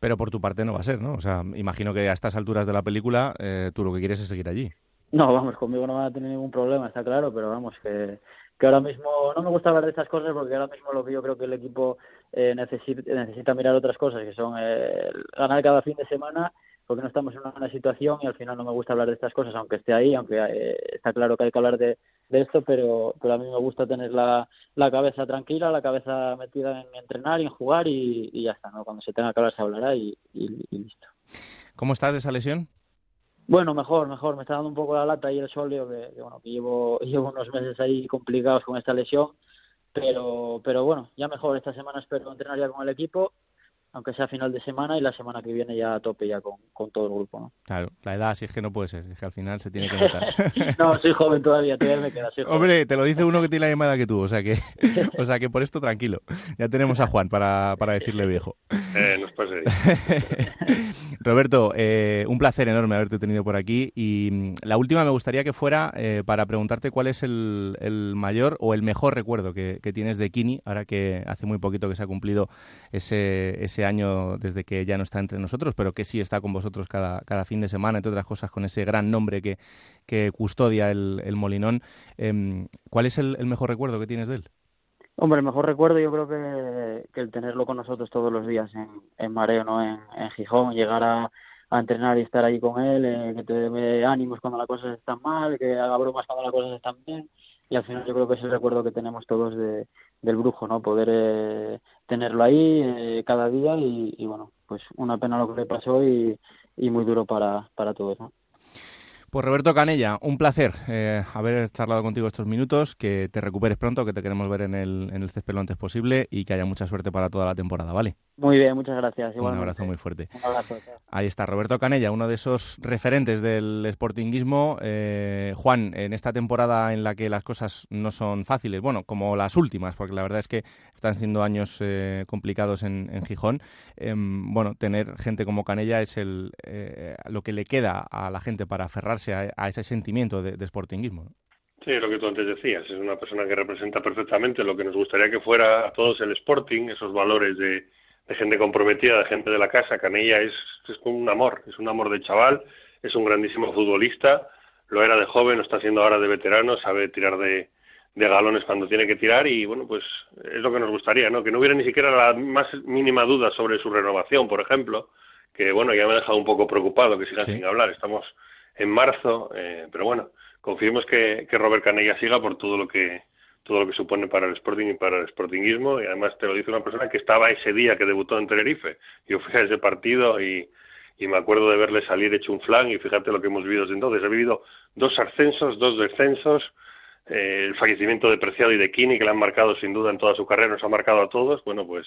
Pero por tu parte no va a ser, ¿no? O sea, imagino que a estas alturas de la película eh, tú lo que quieres es seguir allí. No, vamos, conmigo no van a tener ningún problema, está claro, pero vamos, que, que ahora mismo no me gusta hablar de estas cosas porque ahora mismo lo que yo creo que el equipo eh, necesita, necesita mirar otras cosas, que son eh, ganar cada fin de semana, porque no estamos en una buena situación y al final no me gusta hablar de estas cosas, aunque esté ahí, aunque eh, está claro que hay que hablar de, de esto, pero, pero a mí me gusta tener la, la cabeza tranquila, la cabeza metida en entrenar y en jugar y, y ya está, ¿no? Cuando se tenga que hablar se hablará y, y- y listo. ¿Cómo estás de esa lesión? Bueno, mejor, mejor. Me está dando un poco la lata y el que, que, bueno, que llevo, llevo unos meses ahí complicados con esta lesión, pero, pero bueno, ya mejor. Esta semana espero entrenar ya con el equipo, aunque sea final de semana y la semana que viene ya a tope ya con, con todo el grupo, ¿no? Claro, la edad sí es que no puede ser, es que al final se tiene que notar. no, soy joven todavía, todavía me queda. Soy joven. Hombre, te lo dice uno que tiene la misma edad que tú, o sea que, o sea que por esto tranquilo. Ya tenemos a Juan para, para decirle viejo. Eh, nos pasa Roberto, eh, un placer enorme haberte tenido por aquí y mm, la última me gustaría que fuera eh, para preguntarte cuál es el, mayor o el mejor recuerdo que, tienes de Kini, ahora que hace muy poquito que se ha cumplido ese, ese año desde que ya no está entre nosotros, pero que sí está con vosotros cada, fin de semana, entre otras cosas, con ese gran nombre que, custodia el, Molinón. Em, ¿Cuál es el mejor recuerdo que tienes de él? Hombre, el mejor recuerdo yo creo que, que el tenerlo con nosotros todos los días en, en Mareo, ¿no? En, en Gijón, llegar a, a entrenar y estar ahí con él, eh, que te dé ánimos cuando las cosas están mal, que haga bromas cuando las cosas están bien. Y al final yo creo que es el recuerdo que tenemos todos de, del brujo, ¿no? Poder eh, tenerlo ahí eh, cada día y, y, bueno, pues una pena lo que le pasó y, y muy duro para, para todos, ¿no? Pues Roberto Canella, un placer eh, haber charlado contigo estos minutos, que te recuperes pronto, que te queremos ver en el, en el césped lo antes posible y que haya mucha suerte para toda la temporada, ¿vale? Muy bien, muchas gracias. Un abrazo muy fuerte. Un abrazo. Ahí está Roberto Canella, uno de esos referentes del sportinguismo. Eh, Juan, en esta temporada en la que las cosas no son fáciles, bueno, como las últimas, porque la verdad es que están siendo años eh, complicados en, en Gijón, eh, bueno, tener gente como Canella es el, eh, lo que le queda a la gente para aferrarse a, a ese sentimiento de, de sportinguismo. Sí, lo que tú antes decías, es una persona que representa perfectamente lo que nos gustaría que fuera a todos el Sporting, esos valores de, de gente comprometida, de gente de la casa. Canella es, es un amor, es un amor de chaval, es un grandísimo futbolista, lo era de joven, lo está haciendo ahora de veterano, sabe tirar de, de galones cuando tiene que tirar y bueno, pues es lo que nos gustaría, ¿no? Que no hubiera ni siquiera la más mínima duda sobre su renovación, por ejemplo, que bueno, ya me ha dejado un poco preocupado que siga Sí. sin hablar. Estamos en marzo, eh, pero bueno, confiemos que, que Robert Canella siga por todo lo que todo lo que supone para el Sporting y para el Sportingismo y además te lo dice una persona que estaba ese día que debutó en Tenerife. Yo fui a ese partido y, y me acuerdo de verle salir hecho un flan y fíjate lo que hemos vivido desde entonces. He vivido dos ascensos, dos descensos, eh, el fallecimiento de Preciado y de Kini que le han marcado sin duda en toda su carrera, nos ha marcado a todos. Bueno, pues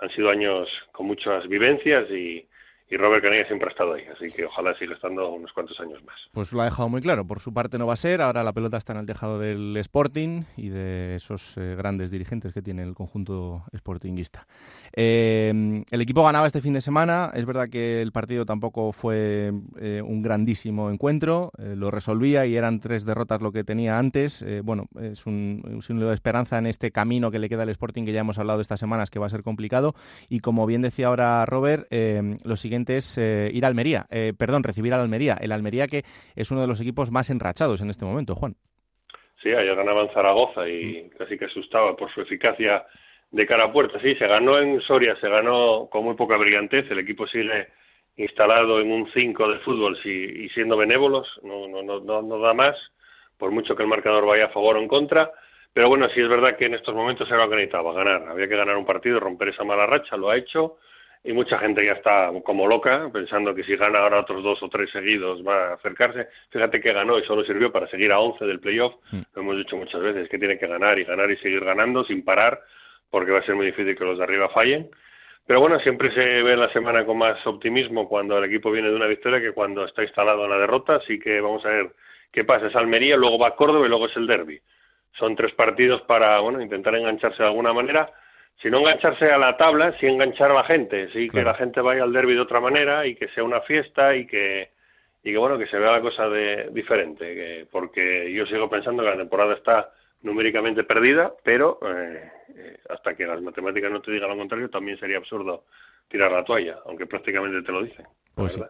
han sido años con muchas vivencias y, y Robert Canella siempre ha estado ahí, así que ojalá siga estando unos cuantos años más. Pues lo ha dejado muy claro. Por su parte no va a ser. Ahora la pelota está en el tejado del Sporting y de esos eh, grandes dirigentes que tiene el conjunto sportinguista. Eh, el equipo ganaba este fin de semana. Es verdad que el partido tampoco fue eh, un grandísimo encuentro. Eh, lo resolvía y eran tres derrotas lo que tenía antes. Eh, bueno, es un, es un de esperanza en este camino que le queda al Sporting que ya hemos hablado estas semanas que va a ser complicado. Y como bien decía ahora Robert, eh, lo siguiente es eh, ir a Almería. Eh, perdón, recibir al Almería. El Almería que es uno de los equipos más enrachados en este momento, Juan. Sí, ayer ganaba en Zaragoza y casi que asustaba por su eficacia de cara a puerta. Sí, se ganó en Soria, se ganó con muy poca brillantez. El equipo sigue instalado en un 5 de fútbol y siendo benévolos, no, no, no, no, no da más, por mucho que el marcador vaya a favor o en contra. Pero bueno, sí es verdad que en estos momentos era lo que necesitaba, ganar. Había que ganar un partido, romper esa mala racha, lo ha hecho. Y mucha gente ya está como loca, pensando que si gana ahora otros dos o tres seguidos va a acercarse. Fíjate que ganó y solo sirvió para seguir a 11 del playoff. Lo hemos dicho muchas veces, que tiene que ganar y ganar y seguir ganando sin parar, porque va a ser muy difícil que los de arriba fallen. Pero bueno, siempre se ve la semana con más optimismo cuando el equipo viene de una victoria que cuando está instalado en la derrota. Así que vamos a ver qué pasa. Es Almería, luego va Córdoba y luego es el derby. Son tres partidos para bueno intentar engancharse de alguna manera. Si no engancharse a la tabla, sí enganchar a la gente. Sí que la gente vaya al derby de otra manera y que sea una fiesta y que y que bueno que se vea la cosa de diferente. que- porque yo sigo pensando que la temporada está numéricamente perdida, pero eh, eh, hasta que las matemáticas no te digan lo contrario, también sería absurdo tirar la toalla, aunque prácticamente te lo dicen. Pues sí.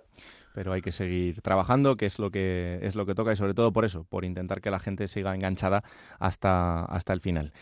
Pero hay que seguir trabajando, que es lo que es lo que toca y sobre todo por eso, por intentar que la gente siga enganchada hasta, hasta el final.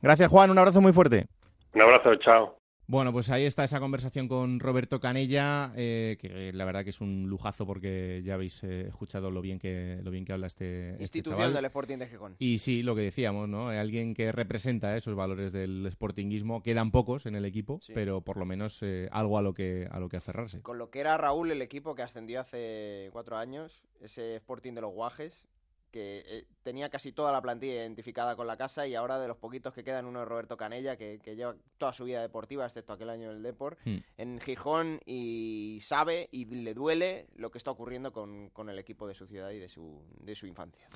Gracias, Juan. Un abrazo muy fuerte. Un abrazo, chao. Bueno, pues ahí está esa conversación con Roberto Canella, eh, que la verdad que es un lujazo porque ya habéis eh, escuchado lo bien que lo bien que habla este, este Institución chaval. del Sporting de Gijón. Y sí, lo que decíamos, ¿no? Alguien que representa esos valores del sportinguismo. Quedan pocos en el equipo, pero por lo menos eh, algo a lo que a lo que aferrarse. Con lo que era Raúl, el equipo que ascendió hace cuatro años, ese Sporting de los Guajes, que eh, tenía casi toda la plantilla identificada con la casa y ahora de los poquitos que quedan, uno es Roberto Canella, que, que lleva toda su vida deportiva, excepto aquel año del Deport, Hmm. en Gijón y sabe y le duele lo que está ocurriendo con, con el equipo de su ciudad y de su, de su infancia.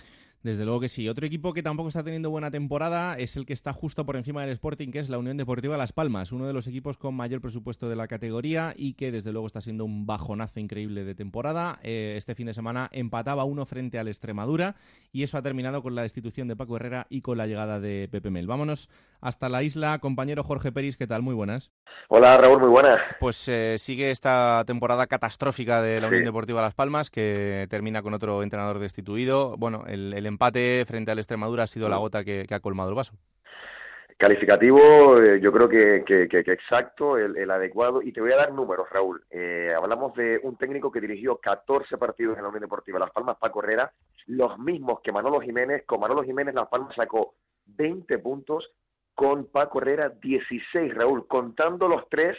Desde luego que sí. Otro equipo que tampoco está teniendo buena temporada es el que está justo por encima del Sporting, que es la Unión Deportiva Las Palmas, uno de los equipos con mayor presupuesto de la categoría y que desde luego está siendo un bajonazo increíble de temporada. Eh, este fin de semana empataba uno frente al Extremadura y eso ha terminado con la destitución de Paco Herrera y con la llegada de Pepe Mel. Vámonos hasta la isla, compañero Jorge Peris, ¿qué tal? Muy buenas. Hola Raúl, muy buenas. Pues eh, sigue esta temporada catastrófica de la Sí. Unión Deportiva Las Palmas, que termina con otro entrenador destituido. Bueno, el, el empate frente al Extremadura ha sido la gota que, ha colmado el vaso. Calificativo, eh, yo creo que, exacto, el, adecuado. Y te voy a dar números, Raúl. Eh, hablamos de un técnico que dirigió 14 partidos en la Unión Deportiva Las Palmas, Paco Herrera, los mismos que Manolo Jiménez. Con Manolo Jiménez Las Palmas sacó 20 puntos, con Paco Herrera 16, Raúl, contando los tres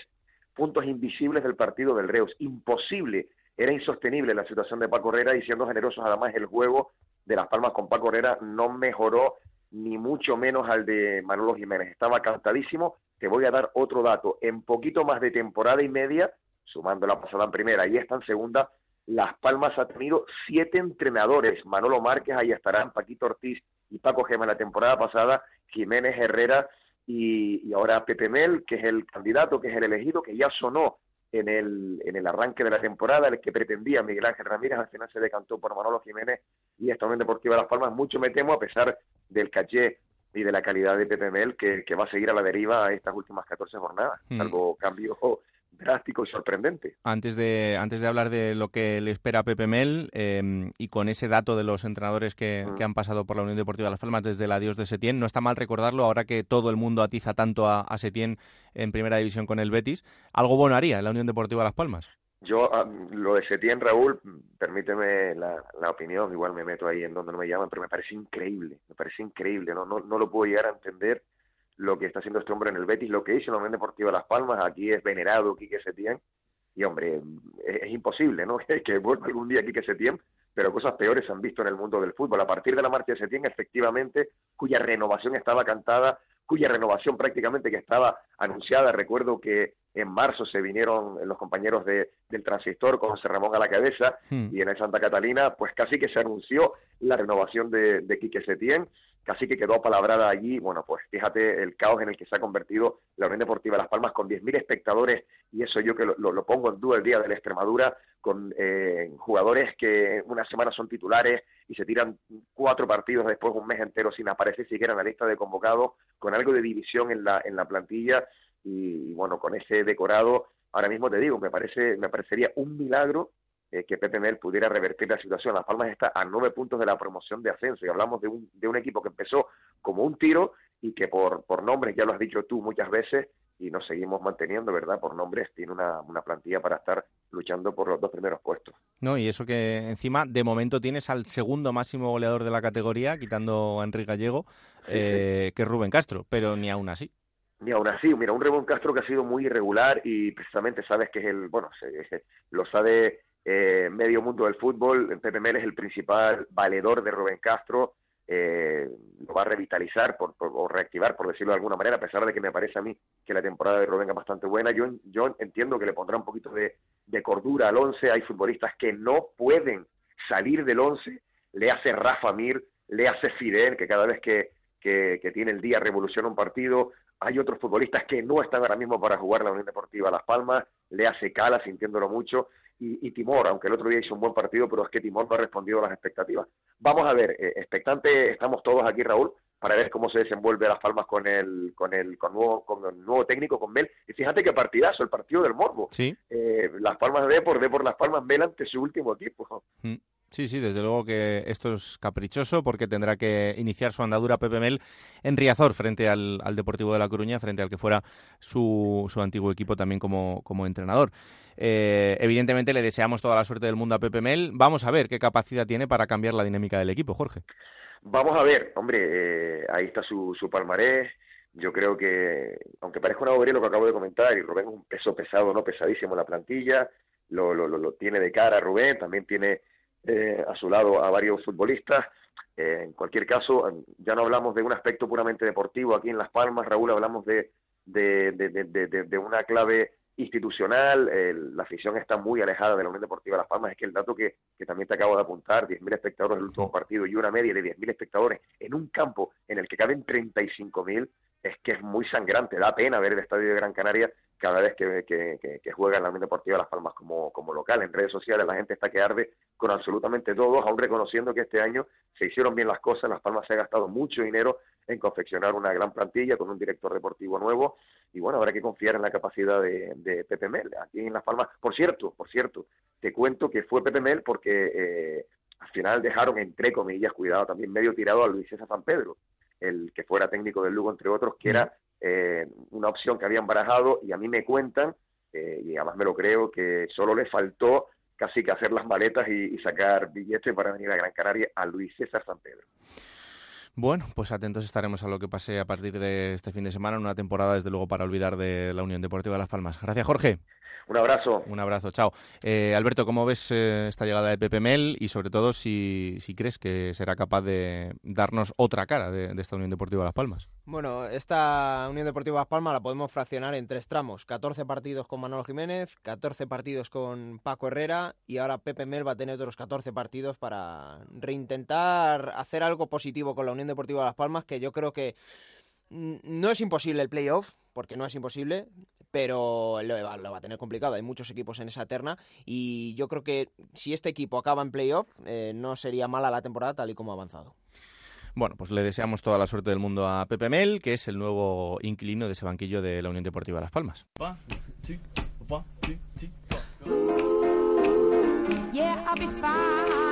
puntos invisibles del partido del Reus. Imposible, era insostenible la situación de Paco Herrera y siendo generosos además el juego de Las Palmas con Paco Herrera no mejoró ni mucho menos al de Manolo Jiménez. Estaba cantadísimo. Te voy a dar otro dato. En poquito más de temporada y media, sumando la pasada en primera y esta en segunda, Las Palmas ha tenido siete entrenadores. Manolo Márquez, ahí estarán, Paquito Ortiz y Paco Gema la temporada pasada, Jiménez Herrera y, y ahora Pepe Mel, que es el candidato, que es el elegido, que ya sonó en el, en el arranque de la temporada, el que pretendía Miguel Ángel Ramírez, al final se decantó por Manolo Jiménez y esta Unión Deportiva Las Palmas. Mucho me temo, a pesar del caché y de la calidad de Pepe Mel, que, que va a seguir a la deriva estas últimas 14 jornadas. Hmm. Algo cambio drástico y sorprendente. Antes de, antes de hablar de lo que le espera a Pepe Mel em, y con ese dato de los entrenadores que, mm. que, han pasado por la Unión Deportiva Las Palmas desde el adiós de Setién, no está mal recordarlo ahora que todo el mundo atiza tanto a, a Setién en primera división con el Betis. ¿Algo bueno haría la Unión Deportiva Las Palmas? Yo, ah, lo de Setién, Raúl, permíteme la, la, opinión, igual me meto ahí en donde no me llaman, pero me parece increíble, me parece increíble, no, no, no lo puedo llegar a entender lo que está haciendo este hombre en el Betis, lo que hizo en la Unión Deportiva Las Palmas, aquí es venerado Quique Setién, y hombre, es, imposible, ¿no? que vuelva algún día Quique Setién, pero cosas peores se han visto en el mundo del fútbol. A partir de la marcha de Setién, efectivamente, cuya renovación estaba cantada, cuya renovación prácticamente que estaba anunciada. Recuerdo que en marzo se vinieron los compañeros de, del transistor con José Ramón a la cabeza hmm. y en el Santa Catalina, pues casi que se anunció la renovación de, de Quique Setién casi que quedó palabrada allí. Bueno, pues fíjate el caos en el que se ha convertido la Unión Deportiva Las Palmas con 10.000 espectadores y eso yo que lo, pongo en duda el día de la Extremadura con eh, jugadores que una semana son titulares y se tiran cuatro partidos después un mes entero sin aparecer siquiera en la lista de convocados con algo de división en la en la plantilla y, y bueno con ese decorado ahora mismo te digo me parece me parecería un milagro eh, que Pepe Mel pudiera revertir la situación. Las Palmas está a nueve puntos de la promoción de ascenso y hablamos de un, de un equipo que empezó como un tiro y que por, por nombres, ya lo has dicho tú muchas veces, y nos seguimos manteniendo, ¿verdad? Por nombres tiene una, una plantilla para estar luchando por los dos primeros puestos. No, y eso que encima de momento tienes al segundo máximo goleador de la categoría, quitando a Enrique Gallego, eh, que es Rubén Castro, pero ni aún así. Ni aún así, mira, un Rubén Castro que ha sido muy irregular y precisamente sabes que es el, bueno, se, lo sabe eh, medio mundo del fútbol. Pepe Mel es el principal valedor de Rubén Castro. Eh, lo va a revitalizar por, o reactivar, por decirlo de alguna manera, a pesar de que me parece a mí que la temporada de Rubén es bastante buena. Yo, yo entiendo que le pondrá un poquito de, cordura al once. Hay futbolistas que no pueden salir del once. Le hace Rafa Mir, le hace Fidel, que cada vez que, que, que tiene el día revoluciona un partido. Hay otros futbolistas que no están ahora mismo para jugar la Unión Deportiva Las Palmas, le hace Cala, sintiéndolo mucho y, Timor, aunque el otro día hizo un buen partido, pero es que Timor no ha respondido a las expectativas. Vamos a ver, eh, expectante estamos todos aquí, Raúl, para ver cómo se desenvuelve Las Palmas con el con el con nuevo con el nuevo técnico con Mel y fíjate qué partidazo el partido del Morbo sí eh, Las Palmas de por de por Las Palmas Mel ante su último equipo mm. Sí, sí, desde luego que esto es caprichoso porque tendrá que iniciar su andadura Pepe Mel en Riazor frente al, al Deportivo de La Coruña, frente al que fuera su, su antiguo equipo también como, como entrenador. Eh, evidentemente le deseamos toda la suerte del mundo a Pepe Mel. Vamos a ver qué capacidad tiene para cambiar la dinámica del equipo, Jorge. Vamos a ver, hombre, eh, ahí está su, su palmarés. Yo creo que, aunque parezca una bobería lo que acabo de comentar, y Rubén es un peso pesado, no pesadísimo en la plantilla, lo, lo, lo, tiene de cara Rubén, también tiene eh, a su lado a varios futbolistas. en cualquier caso, ya no hablamos de un aspecto puramente deportivo aquí en Las Palmas, Raúl, hablamos de, de, de, de una clave institucional, la afición está muy alejada de la Unión Deportiva Las Palmas, es que el dato que, que también te acabo de apuntar, 10.000 espectadores en el último partido y una media de 10.000 espectadores en un campo en el que caben 35.000, es que es muy sangrante, da pena ver el estadio de Gran Canaria cada vez que, que, juega en la Unión Deportiva Las Palmas como, como local. En redes sociales la gente está que arde con absolutamente todos, aún reconociendo que este año se hicieron bien las cosas, Las Palmas se ha gastado mucho dinero en confeccionar una gran plantilla con un director deportivo nuevo y bueno, habrá que confiar en la capacidad de, de Pepe Mel aquí en Las Palmas. Por cierto, por cierto, te cuento que fue Pepe Mel porque eh, al final dejaron, entre comillas, cuidado, también medio tirado a Luis César San Pedro. El que fuera técnico del Lugo, entre otros, que era eh, una opción que habían barajado y a mí me cuentan, eh, y además me lo creo, que solo le faltó casi que hacer las maletas y, y sacar billetes para venir a Gran Canaria a Luis César San Pedro. Bueno, pues atentos estaremos a lo que pase a partir de este fin de semana, en una temporada desde luego para olvidar de la Unión Deportiva Las Palmas. Gracias, Jorge. Un abrazo. Un abrazo, chao. Eh, Alberto, ¿cómo ves eh, esta llegada de Pepe Mel y sobre todo si, si, crees que será capaz de darnos otra cara de, de, esta Unión Deportiva Las Palmas? Bueno, esta Unión Deportiva Las Palmas la podemos fraccionar en tres tramos. 14 partidos con Manolo Jiménez, 14 partidos con Paco Herrera y ahora Pepe Mel va a tener otros 14 partidos para reintentar hacer algo positivo con la Unión Deportiva Las Palmas, que yo creo que no es imposible el playoff, porque no es imposible, pero lo, lo, va a tener complicado. Hay muchos equipos en esa terna y yo creo que si este equipo acaba en playoff, eh, no sería mala la temporada tal y como ha avanzado. Bueno, pues le deseamos toda la suerte del mundo a Pepe Mel, que es el nuevo inquilino de ese banquillo de la Unión Deportiva Las Palmas. Yeah, I'll be fine.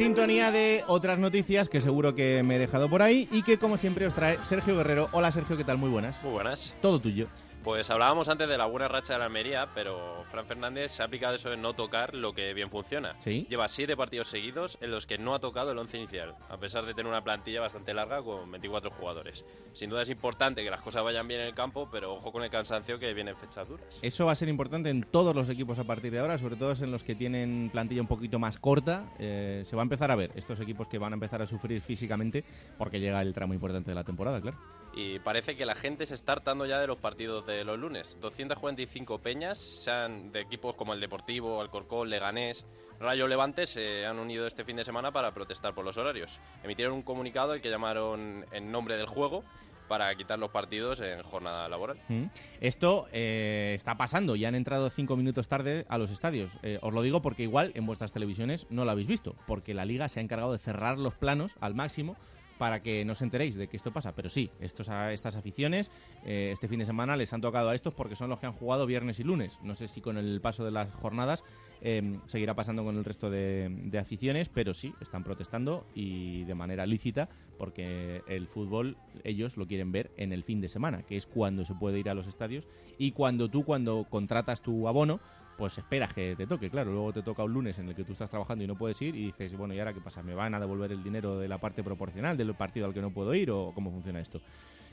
Sintonía de otras noticias que seguro que me he dejado por ahí y que como siempre os trae Sergio Guerrero. Hola Sergio, ¿qué tal? Muy buenas. Muy buenas. Todo tuyo. Pues hablábamos antes de la buena racha de la Almería, pero Fran Fernández se ha aplicado eso de no tocar lo que bien funciona. ¿Sí? Lleva siete partidos seguidos en los que no ha tocado el once inicial, a pesar de tener una plantilla bastante larga con 24 jugadores. Sin duda es importante que las cosas vayan bien en el campo, pero ojo con el cansancio que viene en fechas duras. Eso va a ser importante en todos los equipos a partir de ahora, sobre todo en los que tienen plantilla un poquito más corta. Eh, se va a empezar a ver estos equipos que van a empezar a sufrir físicamente porque llega el tramo importante de la temporada, claro. Y parece que la gente se está hartando ya de los partidos de los lunes. 245 peñas, sean de equipos como el Deportivo, Alcorcón, Leganés, Rayo Levante, se han unido este fin de semana para protestar por los horarios. Emitieron un comunicado el que llamaron en nombre del juego para quitar los partidos en jornada laboral. Mm. Esto eh, está pasando, ya han entrado cinco minutos tarde a los estadios. Eh, os lo digo porque igual en vuestras televisiones no lo habéis visto, porque la liga se ha encargado de cerrar los planos al máximo para que no enteréis de que esto pasa. Pero sí, estos, estas aficiones eh, este fin de semana les han tocado a estos porque son los que han jugado viernes y lunes. No sé si con el paso de las jornadas eh, seguirá pasando con el resto de, de, aficiones, pero sí, están protestando y de manera lícita porque el fútbol ellos lo quieren ver en el fin de semana, que es cuando se puede ir a los estadios y cuando tú, cuando contratas tu abono, pues esperas que te toque, claro. Luego te toca un lunes en el que tú estás trabajando y no puedes ir y dices, bueno, ¿y ahora qué pasa? ¿Me van a devolver el dinero de la parte proporcional del partido al que no puedo ir o cómo funciona esto?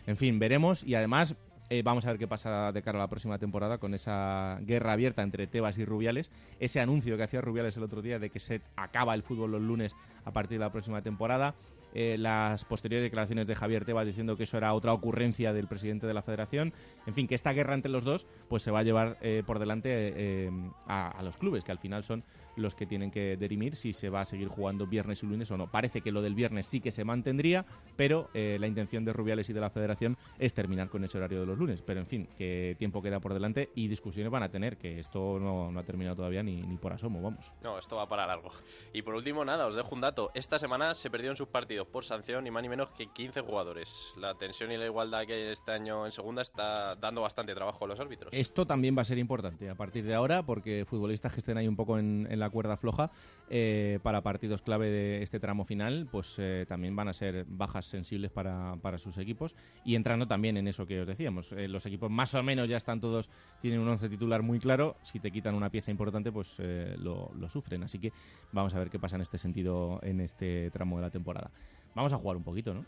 En fin, veremos y además eh, vamos a ver qué pasa de cara a la próxima temporada con esa guerra abierta entre Tebas y Rubiales. Ese anuncio que hacía Rubiales el otro día de que se acaba el fútbol los lunes a partir de la próxima temporada. Eh, las posteriores declaraciones de Javier Tebas diciendo que eso era otra ocurrencia del presidente de la federación. En fin, que esta guerra entre los dos pues se va a llevar eh, por delante eh, a, a, los clubes, que al final son los que tienen que derimir si se va a seguir jugando viernes y lunes o no. Parece que lo del viernes sí que se mantendría, pero la intención de Rubiales y de la federación es terminar con ese horario de los lunes. Pero en fin, que tiempo queda por delante y discusiones van a tener, que esto no, no ha terminado todavía ni, ni por asomo, vamos. No, esto va para largo. Y por último, nada, os dejo un dato. Esta semana se perdió en sus partidos por sanción ni más ni menos que 15 jugadores. La tensión y la igualdad que hay este año en segunda está dando bastante trabajo a los árbitros. Esto también va a ser importante a partir de ahora, porque futbolistas que estén ahí un poco en, en la cuerda floja eh, para partidos clave de este tramo final, pues eh, también van a ser bajas sensibles para, para, sus equipos. Y entrando también en eso que os decíamos, eh, los equipos más o menos ya están todos, tienen un once titular muy claro. Si te quitan una pieza importante, pues lo sufren. Así que vamos a ver qué pasa en este sentido en este tramo de la temporada. Vamos a jugar un poquito, ¿no?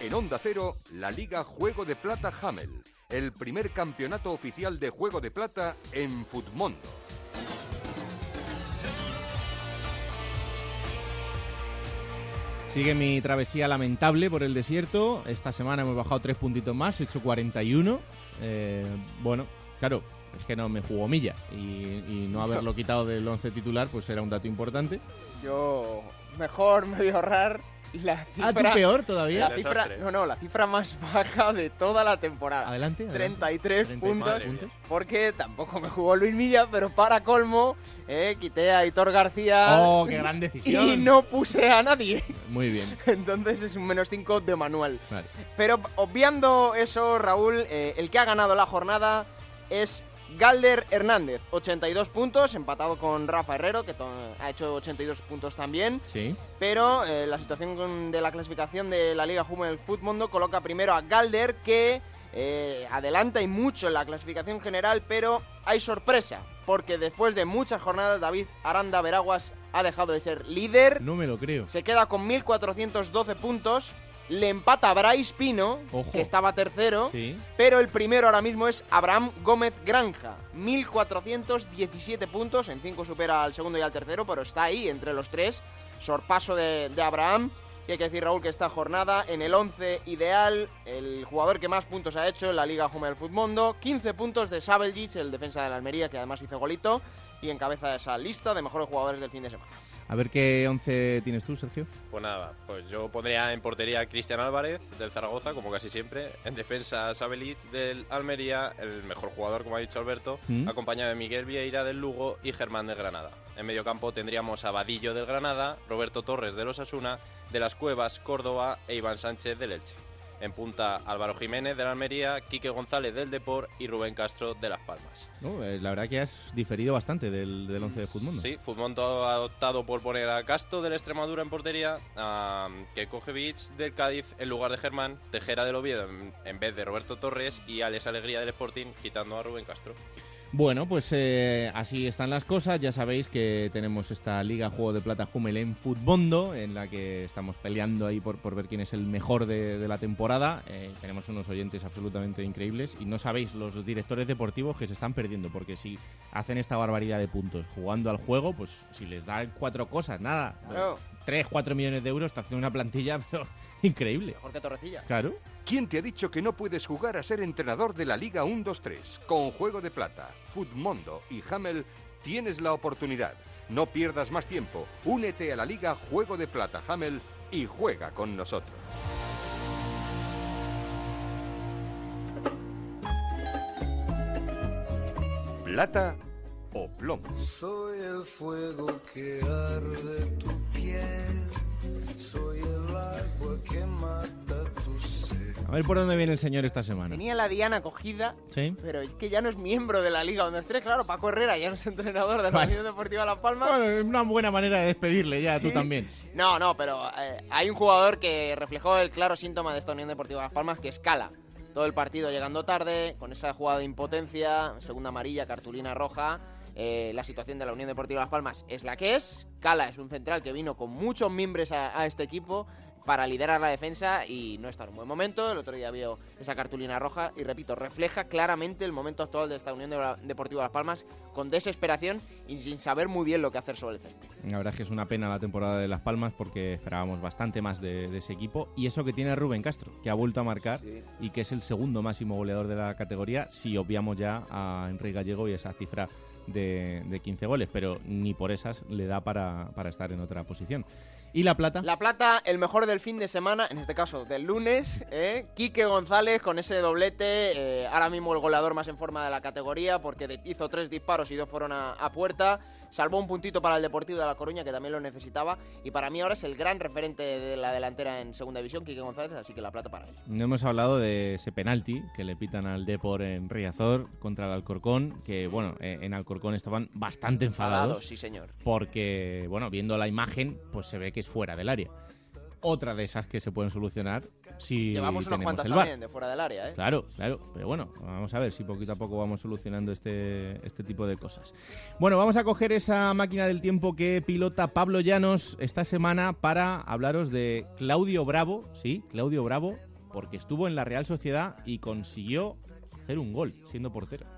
En Onda Cero, la Liga Juego de Plata Hamel, el primer campeonato oficial de Juego de Plata en Futmundo. Sigue mi travesía lamentable por el desierto. Esta semana hemos bajado tres puntitos más, he hecho 41. Eh, bueno, claro, es que no me jugó milla y, y no haberlo quitado del once titular pues era un dato importante. Yo mejor me voy a ahorrar la Ah, ¿tú cifra... peor todavía? La cifra, no, no, la cifra más baja de toda la temporada. Adelante, adelante. 33 30 puntos. Porque tampoco me jugó Luis Milla, pero para colmo, eh, quité a Hitor García. Oh, qué gran decisión. Y no puse a nadie. Muy bien. Entonces es un menos 5 de manual. Vale. Pero obviando eso, Raúl, eh, el que ha ganado la jornada es Galder Hernández, 82 puntos, empatado con Rafa Herrero, que ha hecho 82 puntos también. Sí. Pero eh, la situación de la clasificación de la Liga Hummel Mundo coloca primero a Galder, que eh, adelanta y mucho en la clasificación general, pero hay sorpresa, porque después de muchas jornadas David Aranda Veraguas ha dejado de ser líder. No me lo creo. Se queda con 1.412 puntos. Le empata a Bryce Pino, Ojo. que estaba tercero. Sí. Pero el primero ahora mismo es Abraham Gómez Granja. 1.417 puntos. En 5 supera al segundo y al tercero, pero está ahí entre los tres. Sorpaso de, de Abraham. Y hay que decir, Raúl, que esta jornada en el 11 ideal, el jugador que más puntos ha hecho en la Liga Jume del Futmundo, 15 puntos de Sabeljic, el defensa de la Almería, que además hizo golito, y encabeza esa lista de mejores jugadores del fin de semana. A ver qué 11 tienes tú, Sergio. Pues nada, pues yo pondría en portería a Cristian Álvarez del Zaragoza, como casi siempre. En defensa Sabelic del Almería, el mejor jugador, como ha dicho Alberto, Mm. acompañado de Miguel Vieira del Lugo y Germán del Granada. En medio campo tendríamos a Vadillo del Granada, Roberto Torres del Osasuna, de las Cuevas, Córdoba e Iván Sánchez del Elche. En punta Álvaro Jiménez del Almería, Quique González del Depor y Rubén Castro de Las Palmas. No, eh, la verdad que has diferido bastante del, del 11 de Futmundo. Sí, Futmonto ha optado por poner a Casto del Extremadura en portería, a Kekojevic del Cádiz en lugar de Germán, Tejera del Oviedo en, en vez de Roberto Torres y Alex Alegría del Sporting quitando a Rubén Castro. Bueno, pues eh, así están las cosas. Ya sabéis que tenemos esta Liga Juego de Plata Jumel en Futbondo, en la que estamos peleando ahí por, por ver quién es el mejor de, de la temporada. Eh, tenemos unos oyentes absolutamente increíbles y no sabéis los directores deportivos que se están perdiendo, porque si hacen esta barbaridad de puntos jugando al juego, pues si les dan cuatro cosas, nada, Claro. tres, cuatro millones de euros, te hacen una plantilla pero, increíble. Mejor que Torrecilla. Claro. ¿Quién te ha dicho que no puedes jugar a ser entrenador de la Liga 1-2-3? Con Juego de Plata, Futmundo y Hamel tienes la oportunidad. No pierdas más tiempo. Únete a la Liga Juego de Plata Hamel y juega con nosotros. Plata o plomo. Soy el fuego que arde tu piel, soy el agua que mata tu sed. A ver por dónde viene el señor esta semana. Tenía la Diana cogida, Sí. pero es que ya no es miembro de la Liga 1-3. Claro, Paco Herrera ya no es entrenador de la Vale. Unión Deportiva Las Palmas. Bueno, es una buena manera de despedirle ya, tú Sí. también. No, no, pero eh, hay un jugador que reflejó el claro síntoma de esta Unión Deportiva Las Palmas, que es Cala. Todo el partido llegando tarde, con esa jugada de impotencia, segunda amarilla, cartulina roja. Eh, la situación de la Unión Deportiva Las Palmas es la que es. Cala es un central que vino con muchos miembros a, a este equipo para liderar la defensa y no está en un buen momento. El otro día vio esa cartulina roja y repito, refleja claramente el momento actual de esta Unión de- Deportiva Las Palmas con desesperación y sin saber muy bien lo que hacer sobre el césped. La verdad es que es una pena la temporada de Las Palmas porque esperábamos bastante más de, de ese equipo. Y eso que tiene Rubén Castro, que ha vuelto a marcar Sí. y que es el segundo máximo goleador de la categoría, si obviamos ya a Enrique Gallego y esa cifra de, de 15 goles. Pero ni por esas le da para, para estar en otra posición. ¿Y La Plata? La Plata, el mejor del fin de semana, en este caso del lunes, ¿eh? Quique González con ese doblete, eh, ahora mismo el goleador más en forma de la categoría porque hizo tres disparos y dos fueron a puerta, salvó un puntito para el Deportivo de La Coruña que también lo necesitaba y para mí ahora es el gran referente de la delantera en segunda división, Quique González, así que La Plata para él. No hemos hablado de ese penalti que le pitan al Depor en Riazor contra el Alcorcón, que bueno, eh, en Alcorcón estaban bastante enfadados. Enfadados, sí señor. Porque, bueno, viendo la imagen, pues se ve que es fuera del área. Otra de esas que se pueden solucionar si Llevamos unas tenemos cuantas el también de fuera del área, ¿eh? Claro, claro. Pero bueno, vamos a ver si poquito a poco vamos solucionando este, este tipo de cosas. Bueno, vamos a coger esa máquina del tiempo que pilota Pablo Llanos esta semana para hablaros de Claudio Bravo. Sí, Claudio Bravo, porque estuvo en la Real Sociedad y consiguió hacer un gol siendo portero.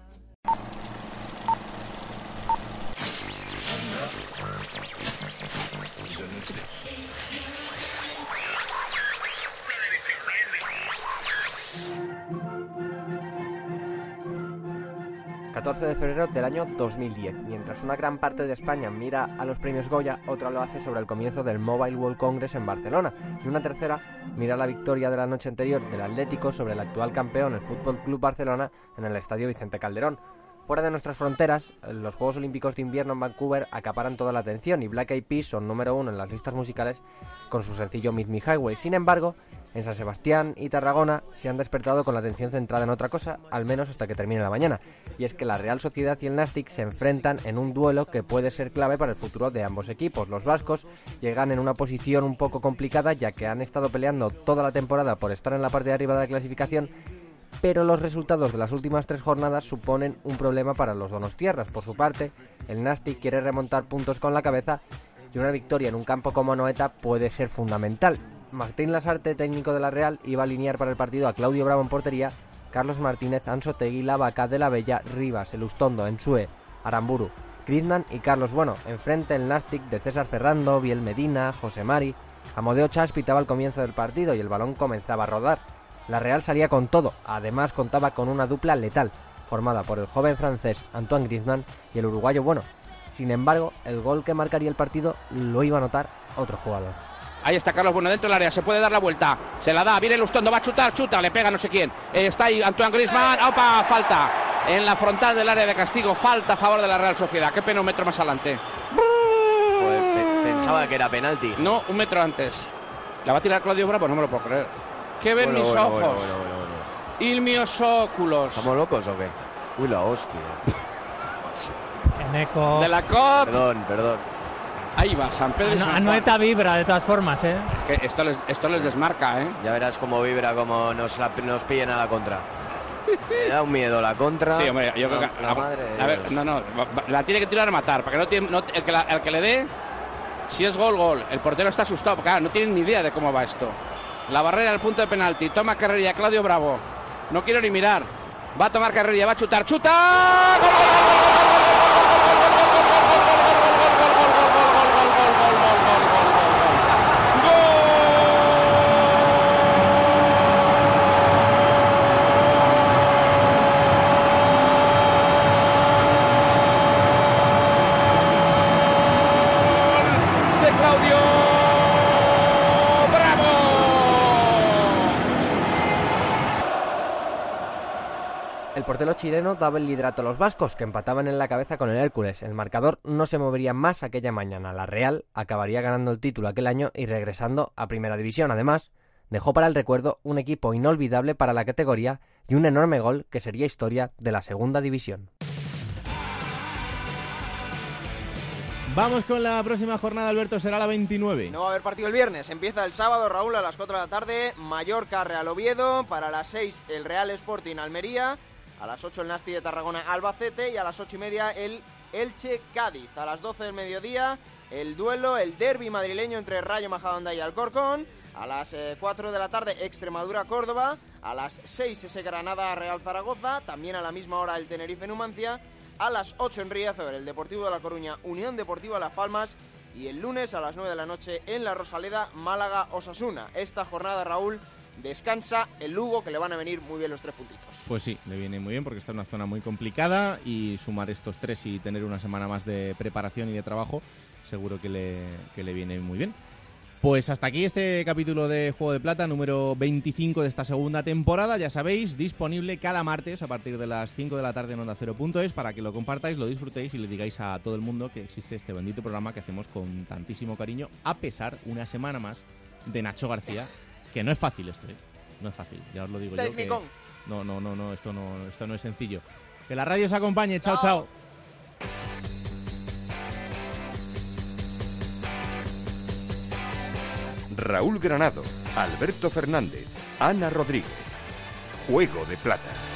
14 de febrero del año 2010. Mientras una gran parte de España mira a los premios Goya, otra lo hace sobre el comienzo del Mobile World Congress en Barcelona. Y una tercera mira la victoria de la noche anterior del Atlético sobre el actual campeón, el Fútbol Club Barcelona, en el Estadio Vicente Calderón. Fuera de nuestras fronteras, los Juegos Olímpicos de Invierno en Vancouver acaparan toda la atención y Black Eyed Peas son número uno en las listas musicales con su sencillo Meet Me Highway. Sin embargo, en San Sebastián y Tarragona se han despertado con la atención centrada en otra cosa, al menos hasta que termine la mañana, y es que la Real Sociedad y el Nastic se enfrentan en un duelo que puede ser clave para el futuro de ambos equipos. Los vascos llegan en una posición un poco complicada ya que han estado peleando toda la temporada por estar en la parte de arriba de la clasificación pero los resultados de las últimas tres jornadas suponen un problema para los donostiarras. Por su parte, el Nastic quiere remontar puntos con la cabeza y una victoria en un campo como Noeta puede ser fundamental. Martín Lasarte, técnico de la Real, iba a alinear para el partido a Claudio Bravo en portería, Carlos Martínez, Ansotegui, Lavaca, De la Bella, Rivas, Elustondo, Ensue, Aramburu, Griezmann y Carlos Bueno. Enfrente el Nastic de César Ferrando, Biel Medina, José Mari. Amodeo Chas pitaba al comienzo del partido y el balón comenzaba a rodar. La Real salía con todo, además contaba con una dupla letal, formada por el joven francés Antoine Griezmann y el uruguayo Bueno. Sin embargo, el gol que marcaría el partido lo iba a anotar otro jugador. Ahí está Carlos Bueno dentro del área, se puede dar la vuelta, se la da, viene Lustondo, va a chutar, chuta, le pega no sé quién. Está ahí Antoine Griezmann, ¡opa! Falta en la frontal del área de castigo, falta a favor de la Real Sociedad. ¿Qué pena un metro más adelante? Pues pe- pensaba que era penalti. No, un metro antes. ¿La va a tirar Claudio Bravo? No me lo puedo creer. ¿Qué ven Bueno, mis bueno, ojos? bueno, bueno, bueno, bueno. Y mis óculos. ¿Estamos locos o qué? Uy, la hostia. Eneco. De la COP. Perdón, perdón. Ahí va, San Pedro y Ano- San Juan. Anoeta vibra de todas formas, ¿eh? Es que esto les, esto les desmarca, ¿eh? Ya verás cómo vibra, cómo nos, la- nos pillen a la contra. Me da un miedo la contra. Sí, hombre, yo creo la, que. la madre a ver, no, no, la tiene que tirar a matar, para que no tiene. no- el, que la- el que le dé, si es gol, gol. El portero está asustado, porque claro, no tiene ni idea de cómo va esto. La barrera del punto de penalti, toma carrerilla, Claudio Bravo. No quiero ni mirar. Va a tomar carrerilla, va a chutar, ¡chuta! ¡Gol, gol, gol, gol, gol, gol, gol, de Claudio Bravo. Chileno daba el liderato a los vascos, que empataban en la cabeza con el Hércules. El marcador no se movería más aquella mañana. La Real acabaría ganando el título aquel año y regresando a Primera División. Además, dejó para el recuerdo un equipo inolvidable para la categoría y un enorme gol que sería historia de la Segunda División. Vamos con la próxima jornada, Alberto, será la 29. No va a haber partido el viernes. Empieza el sábado, Raúl, a las 4 de la tarde. Mallorca, Real Oviedo. Para las 6, el Real Sporting Almería. A las 8, el Nasti de Tarragona, Albacete. Y a las 8 y media, el Elche Cádiz. A las 12 del mediodía, el duelo, el derby madrileño entre Rayo Majadahonda y Alcorcón. A las eh, 4 de la tarde, Extremadura, Córdoba. A las 6, ese Granada, Real Zaragoza. También a la misma hora, el Tenerife, Numancia. A las 8 en Riazor, el Deportivo de La Coruña, Unión Deportiva Las Palmas. Y el lunes a las 9 de la noche en la Rosaleda, Málaga, Osasuna. Esta jornada, Raúl, descansa el Lugo, que le van a venir muy bien los tres puntitos. Pues sí, le viene muy bien porque está en una zona muy complicada y sumar estos tres y tener una semana más de preparación y de trabajo seguro que le, que le viene muy bien. Pues hasta aquí este capítulo de Juego de Plata número 25 de esta segunda temporada. Ya sabéis, disponible cada martes a partir de las 5 de la tarde en Onda Cero.es para que lo compartáis, lo disfrutéis y le digáis a todo el mundo que existe este bendito programa que hacemos con tantísimo cariño, a pesar una semana más de Nacho García, que no es fácil esto, ¿eh? No es fácil, ya os lo digo yo. que-. No, no, no, no, esto no, esto no es sencillo. Que la radio os acompañe. Chao, chao. Raúl Granado, Alberto Fernández, Ana Rodríguez. Juego de Plata.